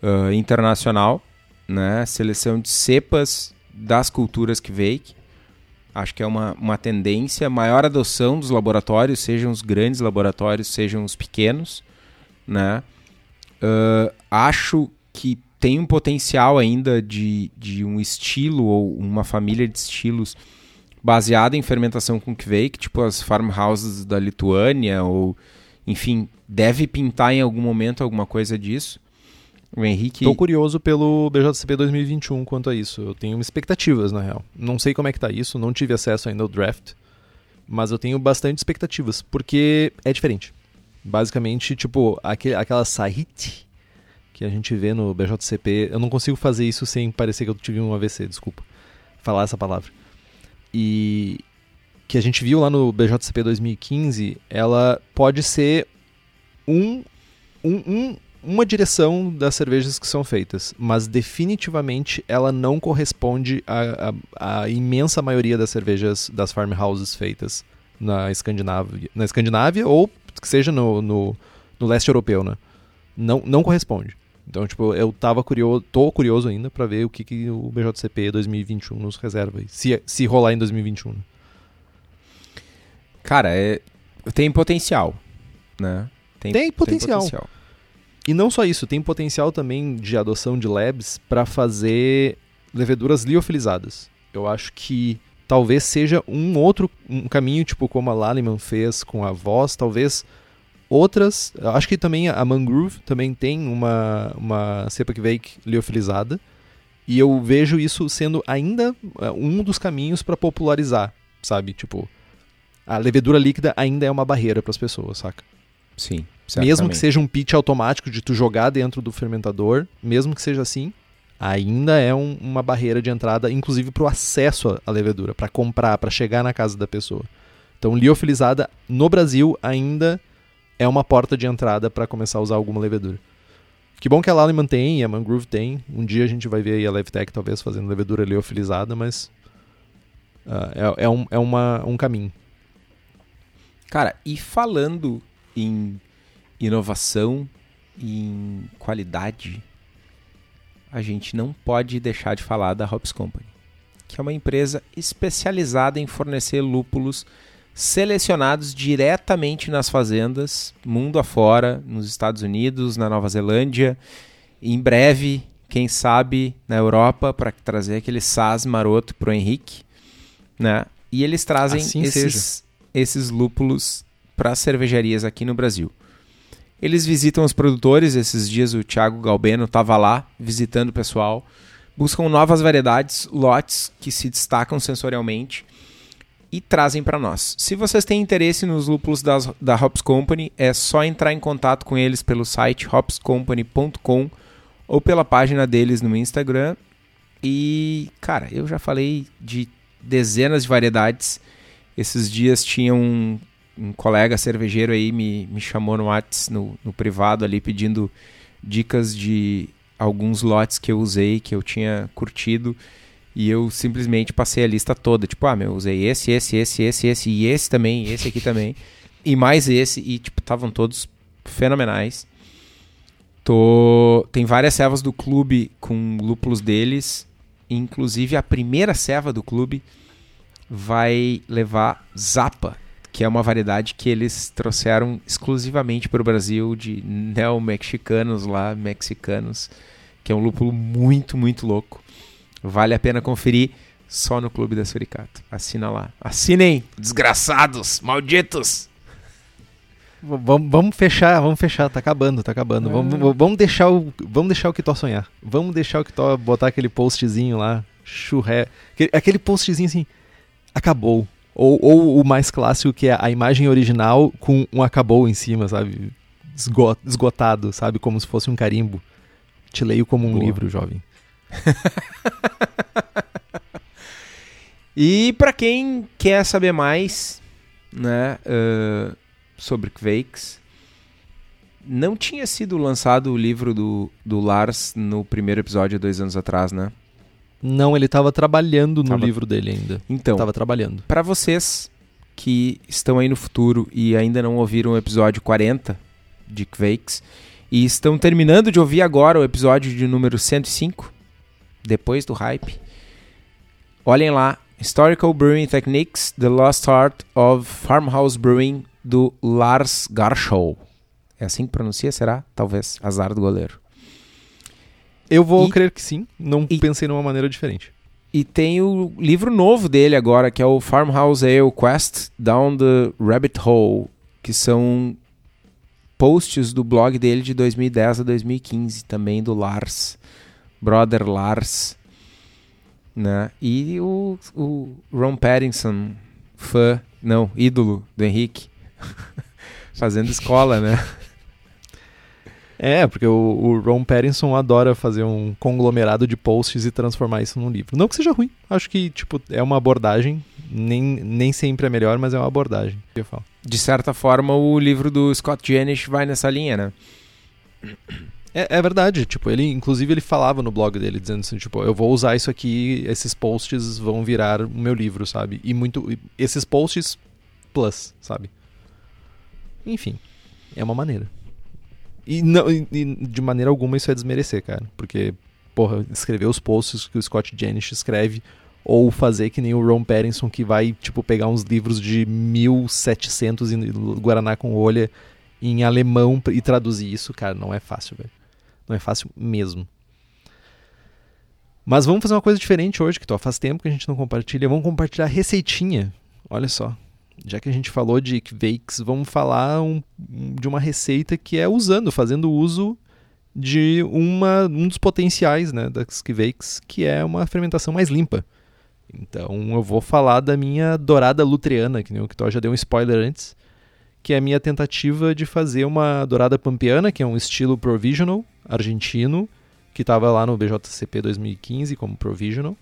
ah, internacional, né? Seleção de cepas das culturas Kvake. Acho que é uma, uma tendência, maior adoção dos laboratórios, sejam os grandes laboratórios, sejam os pequenos, né? Ah, acho que tem um potencial ainda de, de um estilo ou uma família de estilos baseada em fermentação com Kvake, tipo as farmhouses da Lituânia, ou enfim, deve pintar em algum momento alguma coisa disso. O Henrique. Tô curioso pelo BJCP 2021 quanto a isso. Eu tenho expectativas, na real. Não sei como é que tá isso, não tive acesso ainda ao draft, mas eu tenho bastante expectativas, porque é diferente. Basicamente, tipo, aquele, aquela Sahit que a gente vê no BJCP, eu não consigo fazer isso sem parecer que eu tive um AVC, desculpa. Falar essa palavra. E que a gente viu lá no BJCP 2015, ela pode ser um, um, um uma direção das cervejas que são feitas, mas definitivamente ela não corresponde à, imensa maioria das cervejas das farmhouses feitas na Escandinávia, na Escandinávia ou que seja no, no, no leste europeu, né? Não, não corresponde. Então, tipo, eu tava curioso, tô curioso ainda pra ver o que, que o BJCP 2021 nos reserva. Se, se rolar em 2021. né? Cara, é, tem potencial, né? Tem potencial. E não só isso, tem potencial também de adoção de labs para fazer leveduras liofilizadas. Eu acho que talvez seja um outro um caminho, tipo como a Lallemand fez com a voz, talvez outras. Acho que também a Mangrove também tem uma, uma cepa que veio liofilizada. E eu vejo isso sendo ainda eh, um dos caminhos para popularizar, sabe? Tipo, a levedura líquida ainda é uma barreira para as pessoas, saca? Sim, Mesmo que seja um pitch automático de tu jogar dentro do fermentador, mesmo que seja assim, ainda é um- uma barreira de entrada, inclusive para o acesso à- levedura, para comprar, para chegar na casa da pessoa. Então, liofilizada no Brasil ainda é uma porta de entrada para começar a usar alguma levedura. Que bom que a Lallemand tem e a Mangrove tem. Um dia a gente vai ver aí a Levtech talvez fazendo levedura liofilizada, mas ah, é, é um, é uma, um caminho. Cara, e falando em inovação, em qualidade, a gente não pode deixar de falar da Hops Company, que é uma empresa especializada em fornecer lúpulos selecionados diretamente nas fazendas, mundo afora, nos Estados Unidos, na Nova Zelândia, em breve, quem sabe, na Europa, para trazer aquele SAS maroto pro Henrique, né? E eles trazem Assim esses, esses lúpulos para cervejarias aqui no Brasil. Eles visitam os produtores, esses dias o Thiago Galbeno estava lá visitando o pessoal, buscam novas variedades, lotes que se destacam sensorialmente e trazem para nós. Se vocês têm interesse nos lúpulos das, da Hops Company, é só entrar em contato com eles pelo site hopscompany.com ou pela página deles no Instagram. E, cara, eu já falei de dezenas de variedades. Esses dias tinha um, colega cervejeiro aí me, me chamou no Whats, no, no privado ali, pedindo dicas de alguns lotes que eu usei, que eu tinha curtido. E eu simplesmente passei a lista toda. Tipo, ah, meu, usei esse, esse, esse, esse, esse, e esse também, e esse aqui também. E mais esse. E, tipo, estavam todos fenomenais. Tô... Tem várias servas do clube com lúpulos deles. Inclusive, a primeira serva do clube vai levar Zapa, que é uma variedade que eles trouxeram exclusivamente para o Brasil de neo-mexicanos lá, mexicanos, que é um lúpulo muito, muito louco. Vale a pena conferir só no Clube da Suricato. Assina lá. Assinem, desgraçados, malditos! V- Vamos, vamos fechar, vamos fechar, tá acabando, tá acabando. Vamos, vamos deixar o, vamos deixar o Kitó sonhar. Vamos deixar o Kitó botar aquele postzinho lá, churré, aquele, aquele postzinho assim, acabou. Ou, ou o mais clássico que é a imagem original com um acabou em cima, sabe? Esgo- esgotado, sabe? Como se fosse um carimbo. Te leio como um Boa. livro, jovem. E para quem quer saber mais, né, eh, sobre Quakes, não tinha sido lançado o livro do, do Lars no primeiro episódio dois anos atrás, né? Não, ele tava trabalhando no Tava- livro dele ainda. Então, Tava trabalhando. para vocês que estão aí no futuro e ainda não ouviram o episódio 40 de Quakes e estão terminando de ouvir agora o episódio de número 105, depois do hype, olhem lá, Historical Brewing Techniques, The Lost Art of Farmhouse Brewing, do Lars Garshow. É assim que pronuncia, será? Talvez. Azar do goleiro. Eu vou E- crer que sim, não e- pensei numa maneira diferente. E tem o livro novo dele agora, que é o Farmhouse Ale Quest Down the Rabbit Hole, que são posts do blog dele de 2010 a 2015, também do Lars, Brother Lars, né? E o, o Ron Pattinson, fã, não, ídolo do Henrique, fazendo escola, né? É, porque o, o Ron Pattinson adora fazer um conglomerado de posts e transformar isso num livro. Não que seja ruim, acho que tipo é uma abordagem, nem, nem sempre é melhor, mas é uma abordagem. Eu falo. De certa forma, o livro do Scott Janish vai nessa linha, né? É, é verdade, tipo, ele inclusive ele falava no blog dele dizendo assim, tipo, eu vou usar isso aqui, esses posts vão virar o meu livro, sabe? E muito esses posts plus, sabe? Enfim, é uma maneira. E, não, e, e de maneira alguma isso é desmerecer, cara. Porque, porra, escrever os posts que o Scott Janish escreve ou fazer que nem o Ron Pattinson que vai, tipo, pegar uns livros de 1700 em Guaraná com olha em alemão e traduzir isso, cara, não é fácil, velho. Não é fácil mesmo. Mas vamos fazer uma coisa diferente hoje, que tô, faz tempo que a gente não compartilha. Vamos compartilhar receitinha. Olha só. Já que a gente falou de Kvakes, vamos falar um, de uma receita que é usando, fazendo uso de uma, um dos potenciais né, das Kvakes, que é uma fermentação mais limpa. Então eu vou falar da minha dourada lutriana, que nem o Kitó já deu um spoiler antes, que é a minha tentativa de fazer uma dourada pampiana, que é um estilo provisional argentino, que estava lá no BJCP 2015 como provisional.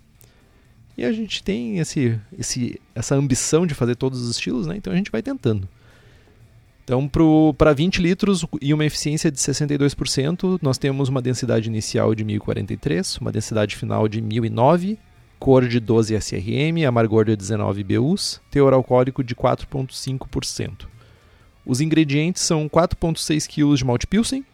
E a gente tem esse, esse, essa ambição de fazer todos os estilos, né? Então a gente vai tentando. Então, para 20 litros e uma eficiência de 62%, nós temos uma densidade inicial de 1043, uma densidade final de 1009 cor de 12 SRM, amargor de 19 BUs, teor alcoólico de 4,5%. Os ingredientes são 4,6 kg de malte pilsen,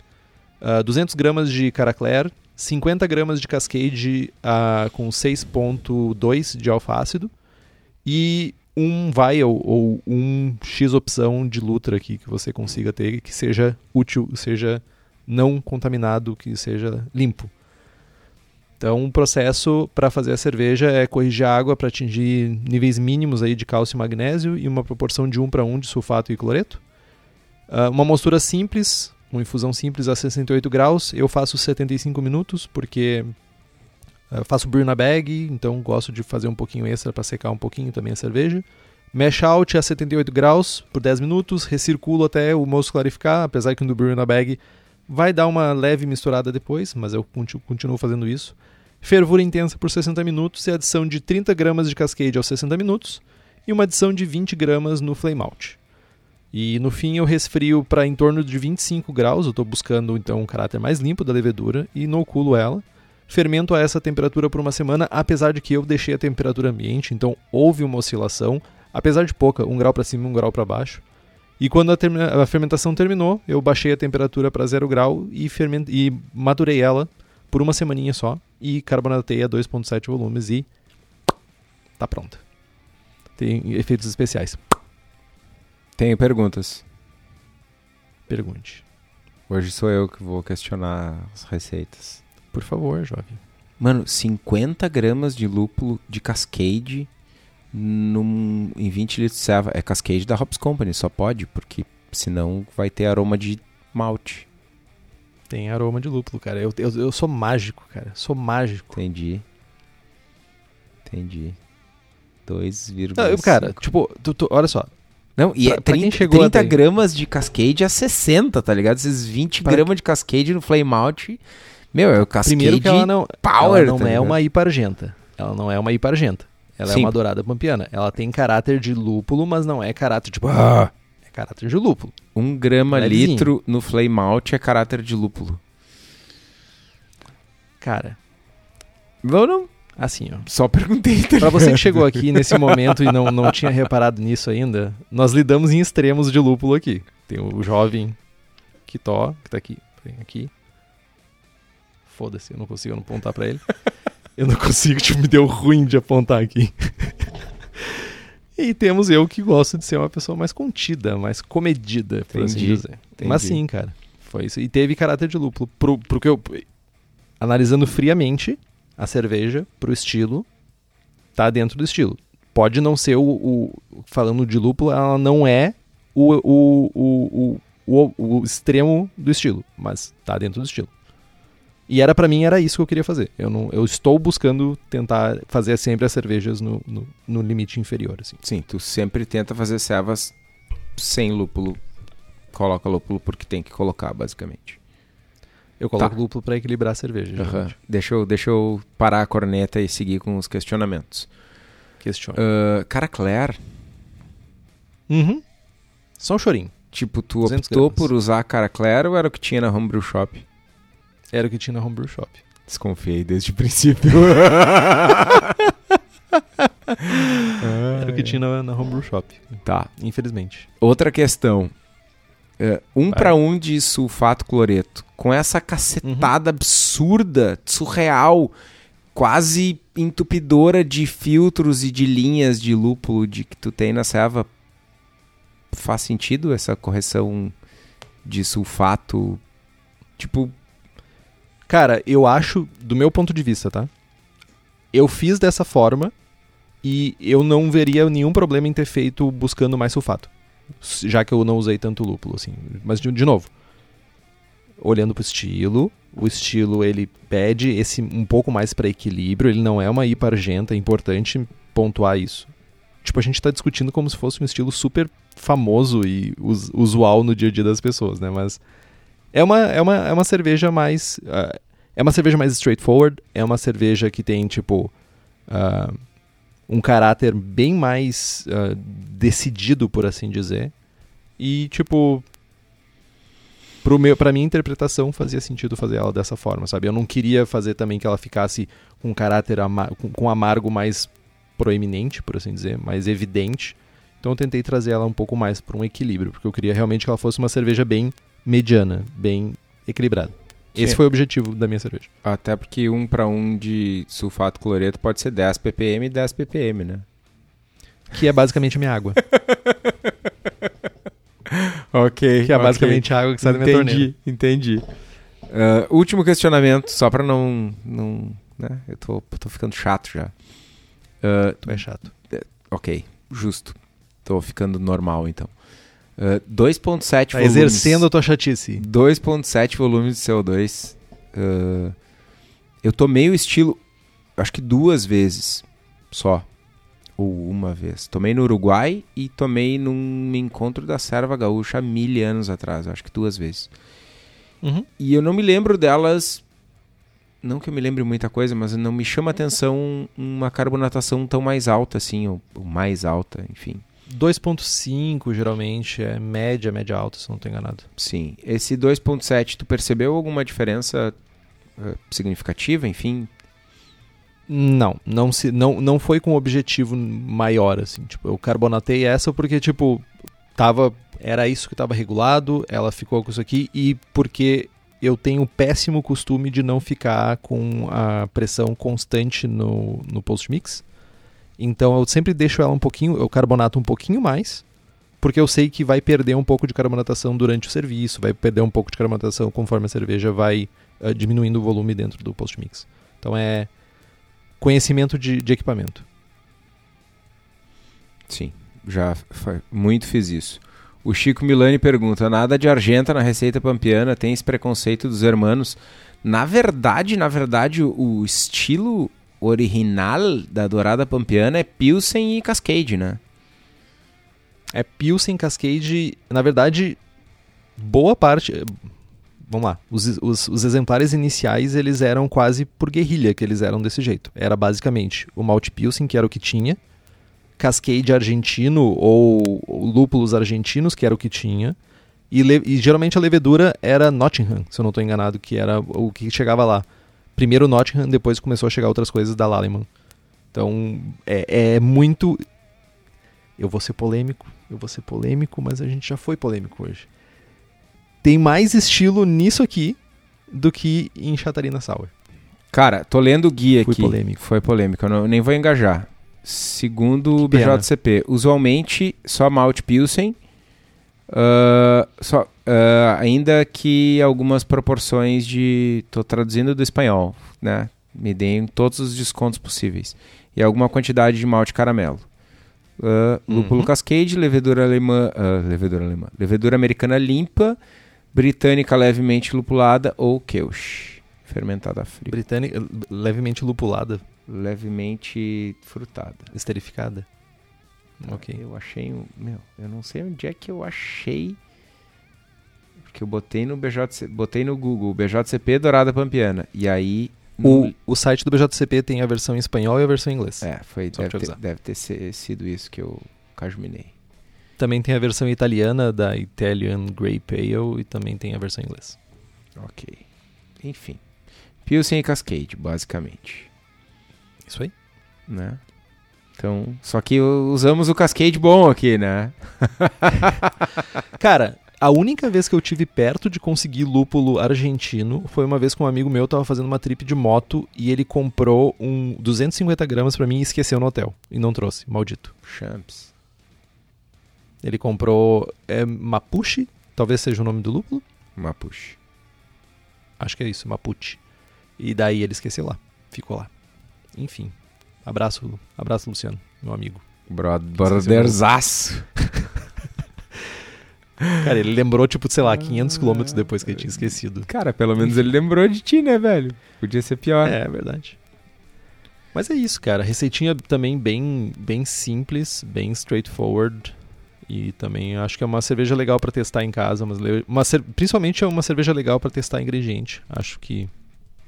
uh, 200 gramas de caracler, 50 gramas de cascade uh, com 6,2 de alfa-ácido e um vial ou um X opção de Lutra aqui que você consiga ter que seja útil, seja não contaminado, que seja limpo. Então, o processo para fazer a cerveja é corrigir a água para atingir níveis mínimos aí de cálcio e magnésio e uma proporção de 1 para 1 de sulfato e cloreto. Uh, uma mostura simples, uma infusão simples a 68 graus. Eu faço 75 minutos porque uh, faço brew na bag, então gosto de fazer um pouquinho extra para secar um pouquinho também a cerveja. Mash out a 78 graus por 10 minutos, recirculo até o moço clarificar, apesar que no brew na bag vai dar uma leve misturada depois, mas eu continuo fazendo isso fervura intensa por 60 minutos e adição de 30 gramas de cascade aos 60 minutos e uma adição de 20 gramas no flame out. E no fim eu resfrio para em torno de 25 graus, eu estou buscando então um caráter mais limpo da levedura e inoculo ela. Fermento a essa temperatura por uma semana, apesar de que eu deixei a temperatura ambiente, então houve uma oscilação, apesar de pouca, um grau para cima e um grau para baixo. E quando a, a, fermentação terminou, eu baixei a temperatura para zero grau e, e maturei ela por uma semaninha só e carbonatei a 2.7 volumes e tá pronta. Tem efeitos especiais. Tenho perguntas. Pergunte. Hoje sou eu que vou questionar as receitas. Por favor, jovem. Mano, 50 gramas de lúpulo de Cascade num, em 20 litros de serva. É Cascade da Hops Company, só pode, porque senão vai ter aroma de malte. Tem aroma de lúpulo, cara. Eu, eu, eu sou mágico, cara. Sou mágico. Entendi. Entendi. 2,5. Cara, tipo, tu, tu, olha só. Não, e pra, é 30, 30 gramas de Cascade a 60, tá ligado? Esses 20 pra... gramas de Cascade no Flame Out. Meu, é o Cascade Primeiro que ela não, Power. Ela não tá é uma IPA argenta. Ela não é uma IPA argenta. Ela Sim. é uma dourada pampiana. Ela tem caráter de lúpulo, mas não é caráter tipo. Ah, caráter de lúpulo. Um grama Levezinho. litro no flame out é caráter de lúpulo. Cara. Não, não. Assim, ó. Só perguntei. Tá pra você que chegou aqui nesse momento e não, não tinha reparado nisso ainda, nós lidamos em extremos de lúpulo aqui. Tem o jovem Kitó, que tá aqui. Aqui. Foda-se, eu não consigo apontar pra ele. eu não consigo, tipo, me deu ruim de apontar aqui. E temos eu que gosto de ser uma pessoa mais contida, mais comedida, por assim Entendi. assim dizer. Entendi. Mas sim, cara. Foi isso. E teve caráter de lúpulo. Pro, pro que eu. Analisando friamente a cerveja pro estilo, tá dentro do estilo. Pode não ser o. o falando de lúpulo, ela não é o, o, o, o, extremo do estilo, mas tá dentro do estilo. E era para mim era isso que eu queria fazer. Eu não, eu estou buscando tentar fazer sempre as cervejas no, no, no limite inferior, assim. Sim, tu sempre tenta fazer servas sem lúpulo. Coloca lúpulo porque tem que colocar, basicamente. Eu coloco tá. lúpulo para equilibrar a cerveja. Uhum. Deixa, eu, deixa eu parar a corneta e seguir com os questionamentos. Questiona. Uh, cara Claire. Uhum. Só um chorinho. Tipo, tu optou gramas. por usar cara Claire ou era o que tinha na Homebrew Shop? Era o que tinha na Homebrew Shop. Desconfiei desde o princípio. Era o que tinha na, na Homebrew Shop. Tá. Infelizmente. Outra questão. É, um Vai. pra um de sulfato cloreto. Com essa cacetada absurda, surreal, quase entupidora de filtros e de linhas de lúpulo de que tu tem na serva. Faz sentido essa correção de sulfato? Tipo, Cara, eu acho, do meu ponto de vista, tá? Eu fiz dessa forma e eu não veria nenhum problema em ter feito buscando mais sulfato. Já que eu não usei tanto lúpulo, assim. Mas, de, de novo, olhando pro estilo, o estilo ele pede esse um pouco mais para equilíbrio, ele não é uma IPA argenta, é importante pontuar isso. Tipo, a gente tá discutindo como se fosse um estilo super famoso e us- usual no dia a dia das pessoas, né? Mas é uma, é uma, é uma cerveja mais. ah, é uma cerveja mais straightforward, é uma cerveja que tem, tipo. ah, um caráter bem mais ah, decidido, por assim dizer. E, tipo. Pro meu, pra minha interpretação fazia sentido fazer ela dessa forma, sabe? Eu não queria fazer também que ela ficasse com um caráter ama com, com amargo mais proeminente, por assim dizer, mais evidente. Então eu tentei trazer ela um pouco mais para um equilíbrio, porque eu queria realmente que ela fosse uma cerveja bem mediana, bem equilibrada. Esse Sim. foi o objetivo da minha cerveja. até porque um pra um de sulfato cloreto pode ser 10 ppm e 10 ppm, né? Que é basicamente a minha água. Ok. Que é basicamente a água que sai da minha torneira. Entendi, entendi. Ah, último questionamento, só pra não. não né? Eu tô, tô ficando chato já. Ah, Tu é chato. ok, justo. Tô ficando normal então. Ah, 2,7 Tá volumes. exercendo a tua chatice. 2,7 volumes de CO2. Ah, eu tomei o estilo, acho que duas vezes só. Ou uma vez. Tomei no Uruguai e tomei num encontro da Serva Gaúcha há mil anos atrás. Acho que duas vezes. Uhum. E eu não me lembro delas. Não que eu me lembre muita coisa, mas não me chama atenção uma carbonatação tão mais alta assim, ou, ou mais alta, enfim. 2.5 geralmente é média, média alta, se não tô enganado. Sim. Esse 2.7, tu percebeu alguma diferença eh, significativa, enfim? Não, não, se, não, não foi com um objetivo maior, assim. Tipo, eu carbonatei essa porque, tipo, tava. Era isso que estava regulado, ela ficou com isso aqui, e porque eu tenho o péssimo costume de não ficar com a pressão constante no, no post-mix. Então eu sempre deixo ela um pouquinho, eu carbonato um pouquinho mais, porque eu sei que vai perder um pouco de carbonatação durante o serviço, vai perder um pouco de carbonatação conforme a cerveja vai eh, diminuindo o volume dentro do post-mix. Então é conhecimento de, de equipamento. Sim, já muito fiz isso. O Chico Milani pergunta: nada de argenta na receita pampiana, tem esse preconceito dos hermanos? Na verdade, na verdade, o estilo original da dourada pampiana é Pilsen e Cascade, né? É Pilsen Cascade, na verdade, boa parte. Vamos lá, os, os, os exemplares iniciais eles eram quase por guerrilha que eles eram desse jeito. Era basicamente o malte Pilsen, que era o que tinha, Cascade argentino ou, ou lúpulos argentinos, que era o que tinha, e, e geralmente a levedura era Nottingham, se eu não estou enganado, que era o que chegava lá. Primeiro Nottingham, depois começou a chegar outras coisas da Lallemand. Então é, é muito. Eu vou ser polêmico, eu vou ser polêmico, mas a gente já foi polêmico hoje. Tem mais estilo nisso aqui do que em Chatarina Sour. Cara, tô lendo o guia Fui aqui. polêmico. Foi polêmico, eu não- nem vou engajar. Segundo o. BJCP, usualmente só malte Pilsen, ah, só, ah, ainda que algumas proporções de. Tô traduzindo do espanhol, né? Me deem todos os descontos possíveis. E alguma quantidade de malte caramelo. Ah, lúpulo Uhum. Cascade, levedura alemã, levedura alemã, levedura americana limpa, britânica levemente lupulada ou Kelch, fermentada fria, Britânica, levemente lupulada, levemente frutada. esterificada. Ok. Eu achei, meu, eu não sei onde é que eu achei porque eu botei no BJC, botei no Google BJCP Dourada Pampiana e aí O, no- o site do BJCP tem a versão em espanhol e a versão em inglês. é, foi Só deve te ter, deve ter sido isso que eu cajuminei. Também tem a versão italiana da Italian Grey Pale e também tem a versão em inglês. OK. Enfim. Pilsen e Cascade, basicamente, Isso aí. né? Então, só que usamos o Cascade bom aqui, né? Cara, A única vez que eu tive perto de conseguir lúpulo argentino foi uma vez que um amigo meu tava fazendo uma trip de moto e ele comprou um 250 gramas pra mim e esqueceu no hotel. E não trouxe, maldito. Champs. Ele comprou é, Mapuche, talvez seja o nome do lúpulo. Mapuche. Acho que é isso, Mapuche. E daí ele esqueceu lá. Ficou lá. Enfim. Abraço, abraço Luciano, meu amigo. Bro- Brotherzaço. Cara, ele lembrou, tipo, sei lá, 500 quilômetros depois que ele tinha esquecido. Cara, pelo menos ele lembrou de ti, né, velho? Podia ser pior. É, é verdade. Mas é isso, cara. Receitinha também bem, bem simples, bem straightforward. E também acho que é uma cerveja legal pra testar em casa. Mas uma principalmente é uma cerveja legal pra testar ingrediente. Acho que,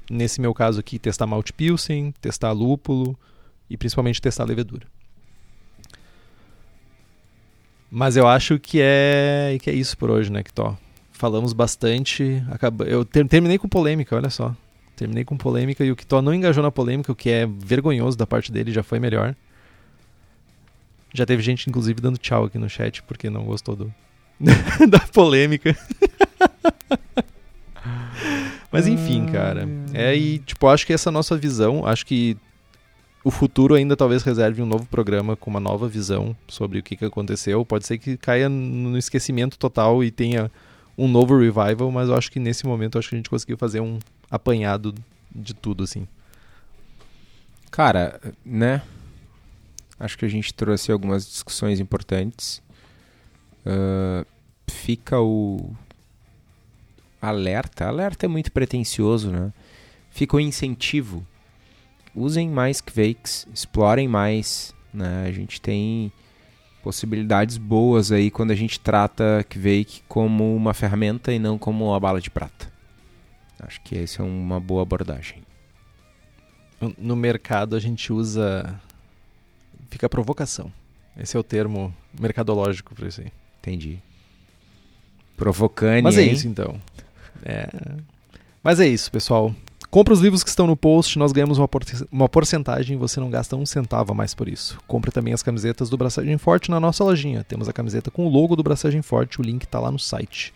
nesse meu caso aqui, testar malte pilsen, testar lúpulo e principalmente testar levedura. Mas eu acho que é, que é isso por hoje, né, Kitó? Falamos bastante. Acaba... Eu ter- terminei com polêmica, olha só. Terminei com polêmica e o Kitó não engajou na polêmica, o que é vergonhoso da parte dele, já foi melhor. Já teve gente, inclusive, dando tchau aqui no chat porque não gostou do... da polêmica. Mas enfim, cara. É, e, tipo, acho que essa nossa visão, acho que o futuro ainda talvez reserve um novo programa com uma nova visão sobre o que, que aconteceu. Pode ser que caia no esquecimento total e tenha um novo revival, mas eu acho que nesse momento acho que a gente conseguiu fazer um apanhado de tudo, assim. Cara, né? Acho que a gente trouxe algumas discussões importantes. Ah, fica o alerta. Alerta é muito pretencioso, né? Fica o incentivo. Usem mais Kvakes, explorem mais. Né? A gente tem possibilidades boas aí quando a gente trata Kvake como uma ferramenta e não como uma bala de prata. Acho que essa é uma boa abordagem. No mercado a gente usa. Fica provocação. Esse é o termo mercadológico para isso aí. Entendi. Provocando, Mas é hein? isso então. É. Mas é isso, pessoal. Compre os livros que estão no post, nós ganhamos uma, por- uma porcentagem e você não gasta um centavo a mais por isso. Compre também as camisetas do Braçagem Forte na nossa lojinha. Temos a camiseta com o logo do Braçagem Forte, o link está lá no site.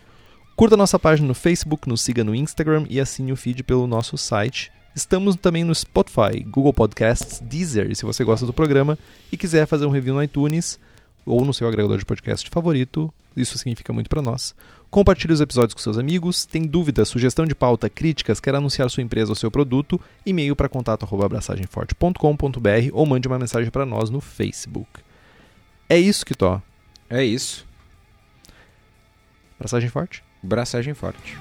Curta nossa página no Facebook, nos siga no Instagram e assine o feed pelo nosso site. Estamos também no Spotify, Google Podcasts, Deezer, se você gosta do programa e quiser fazer um review no iTunes ou no seu agregador de podcast favorito, isso significa muito para nós. Compartilhe os episódios com seus amigos. Tem dúvida, sugestão de pauta, críticas, quer anunciar sua empresa ou seu produto? E-mail para contato@abraçagemforte.com.br ou mande uma mensagem para nós no Facebook. É isso que. É isso. Abraçagem forte. Braçagem forte.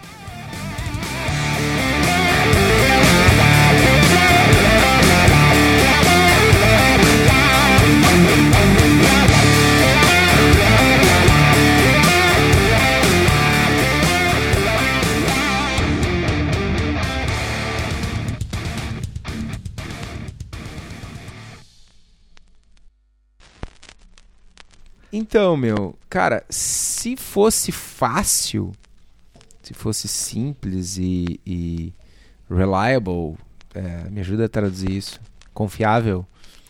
Então, meu, cara, se fosse fácil, se fosse simples e, e reliable, é, me ajuda a traduzir isso, confiável,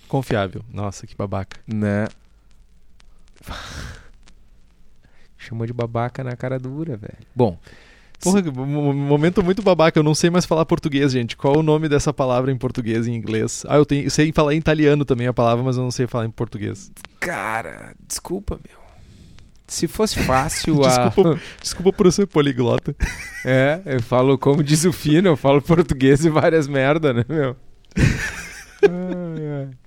Confiável. Nossa, que babaca. né? Chamou de babaca na cara dura, velho. Bom, Porra, mo- momento muito babaca. Eu não sei mais falar português, gente. Qual o nome dessa palavra em português e em inglês? Ah, eu, tenho, eu sei falar em italiano também a palavra, mas eu não sei falar em português. cara, desculpa, meu. Se fosse fácil a. Desculpa. Desculpa por eu ser poliglota. É, eu falo como diz o Fino, eu falo português e várias merda, né, meu?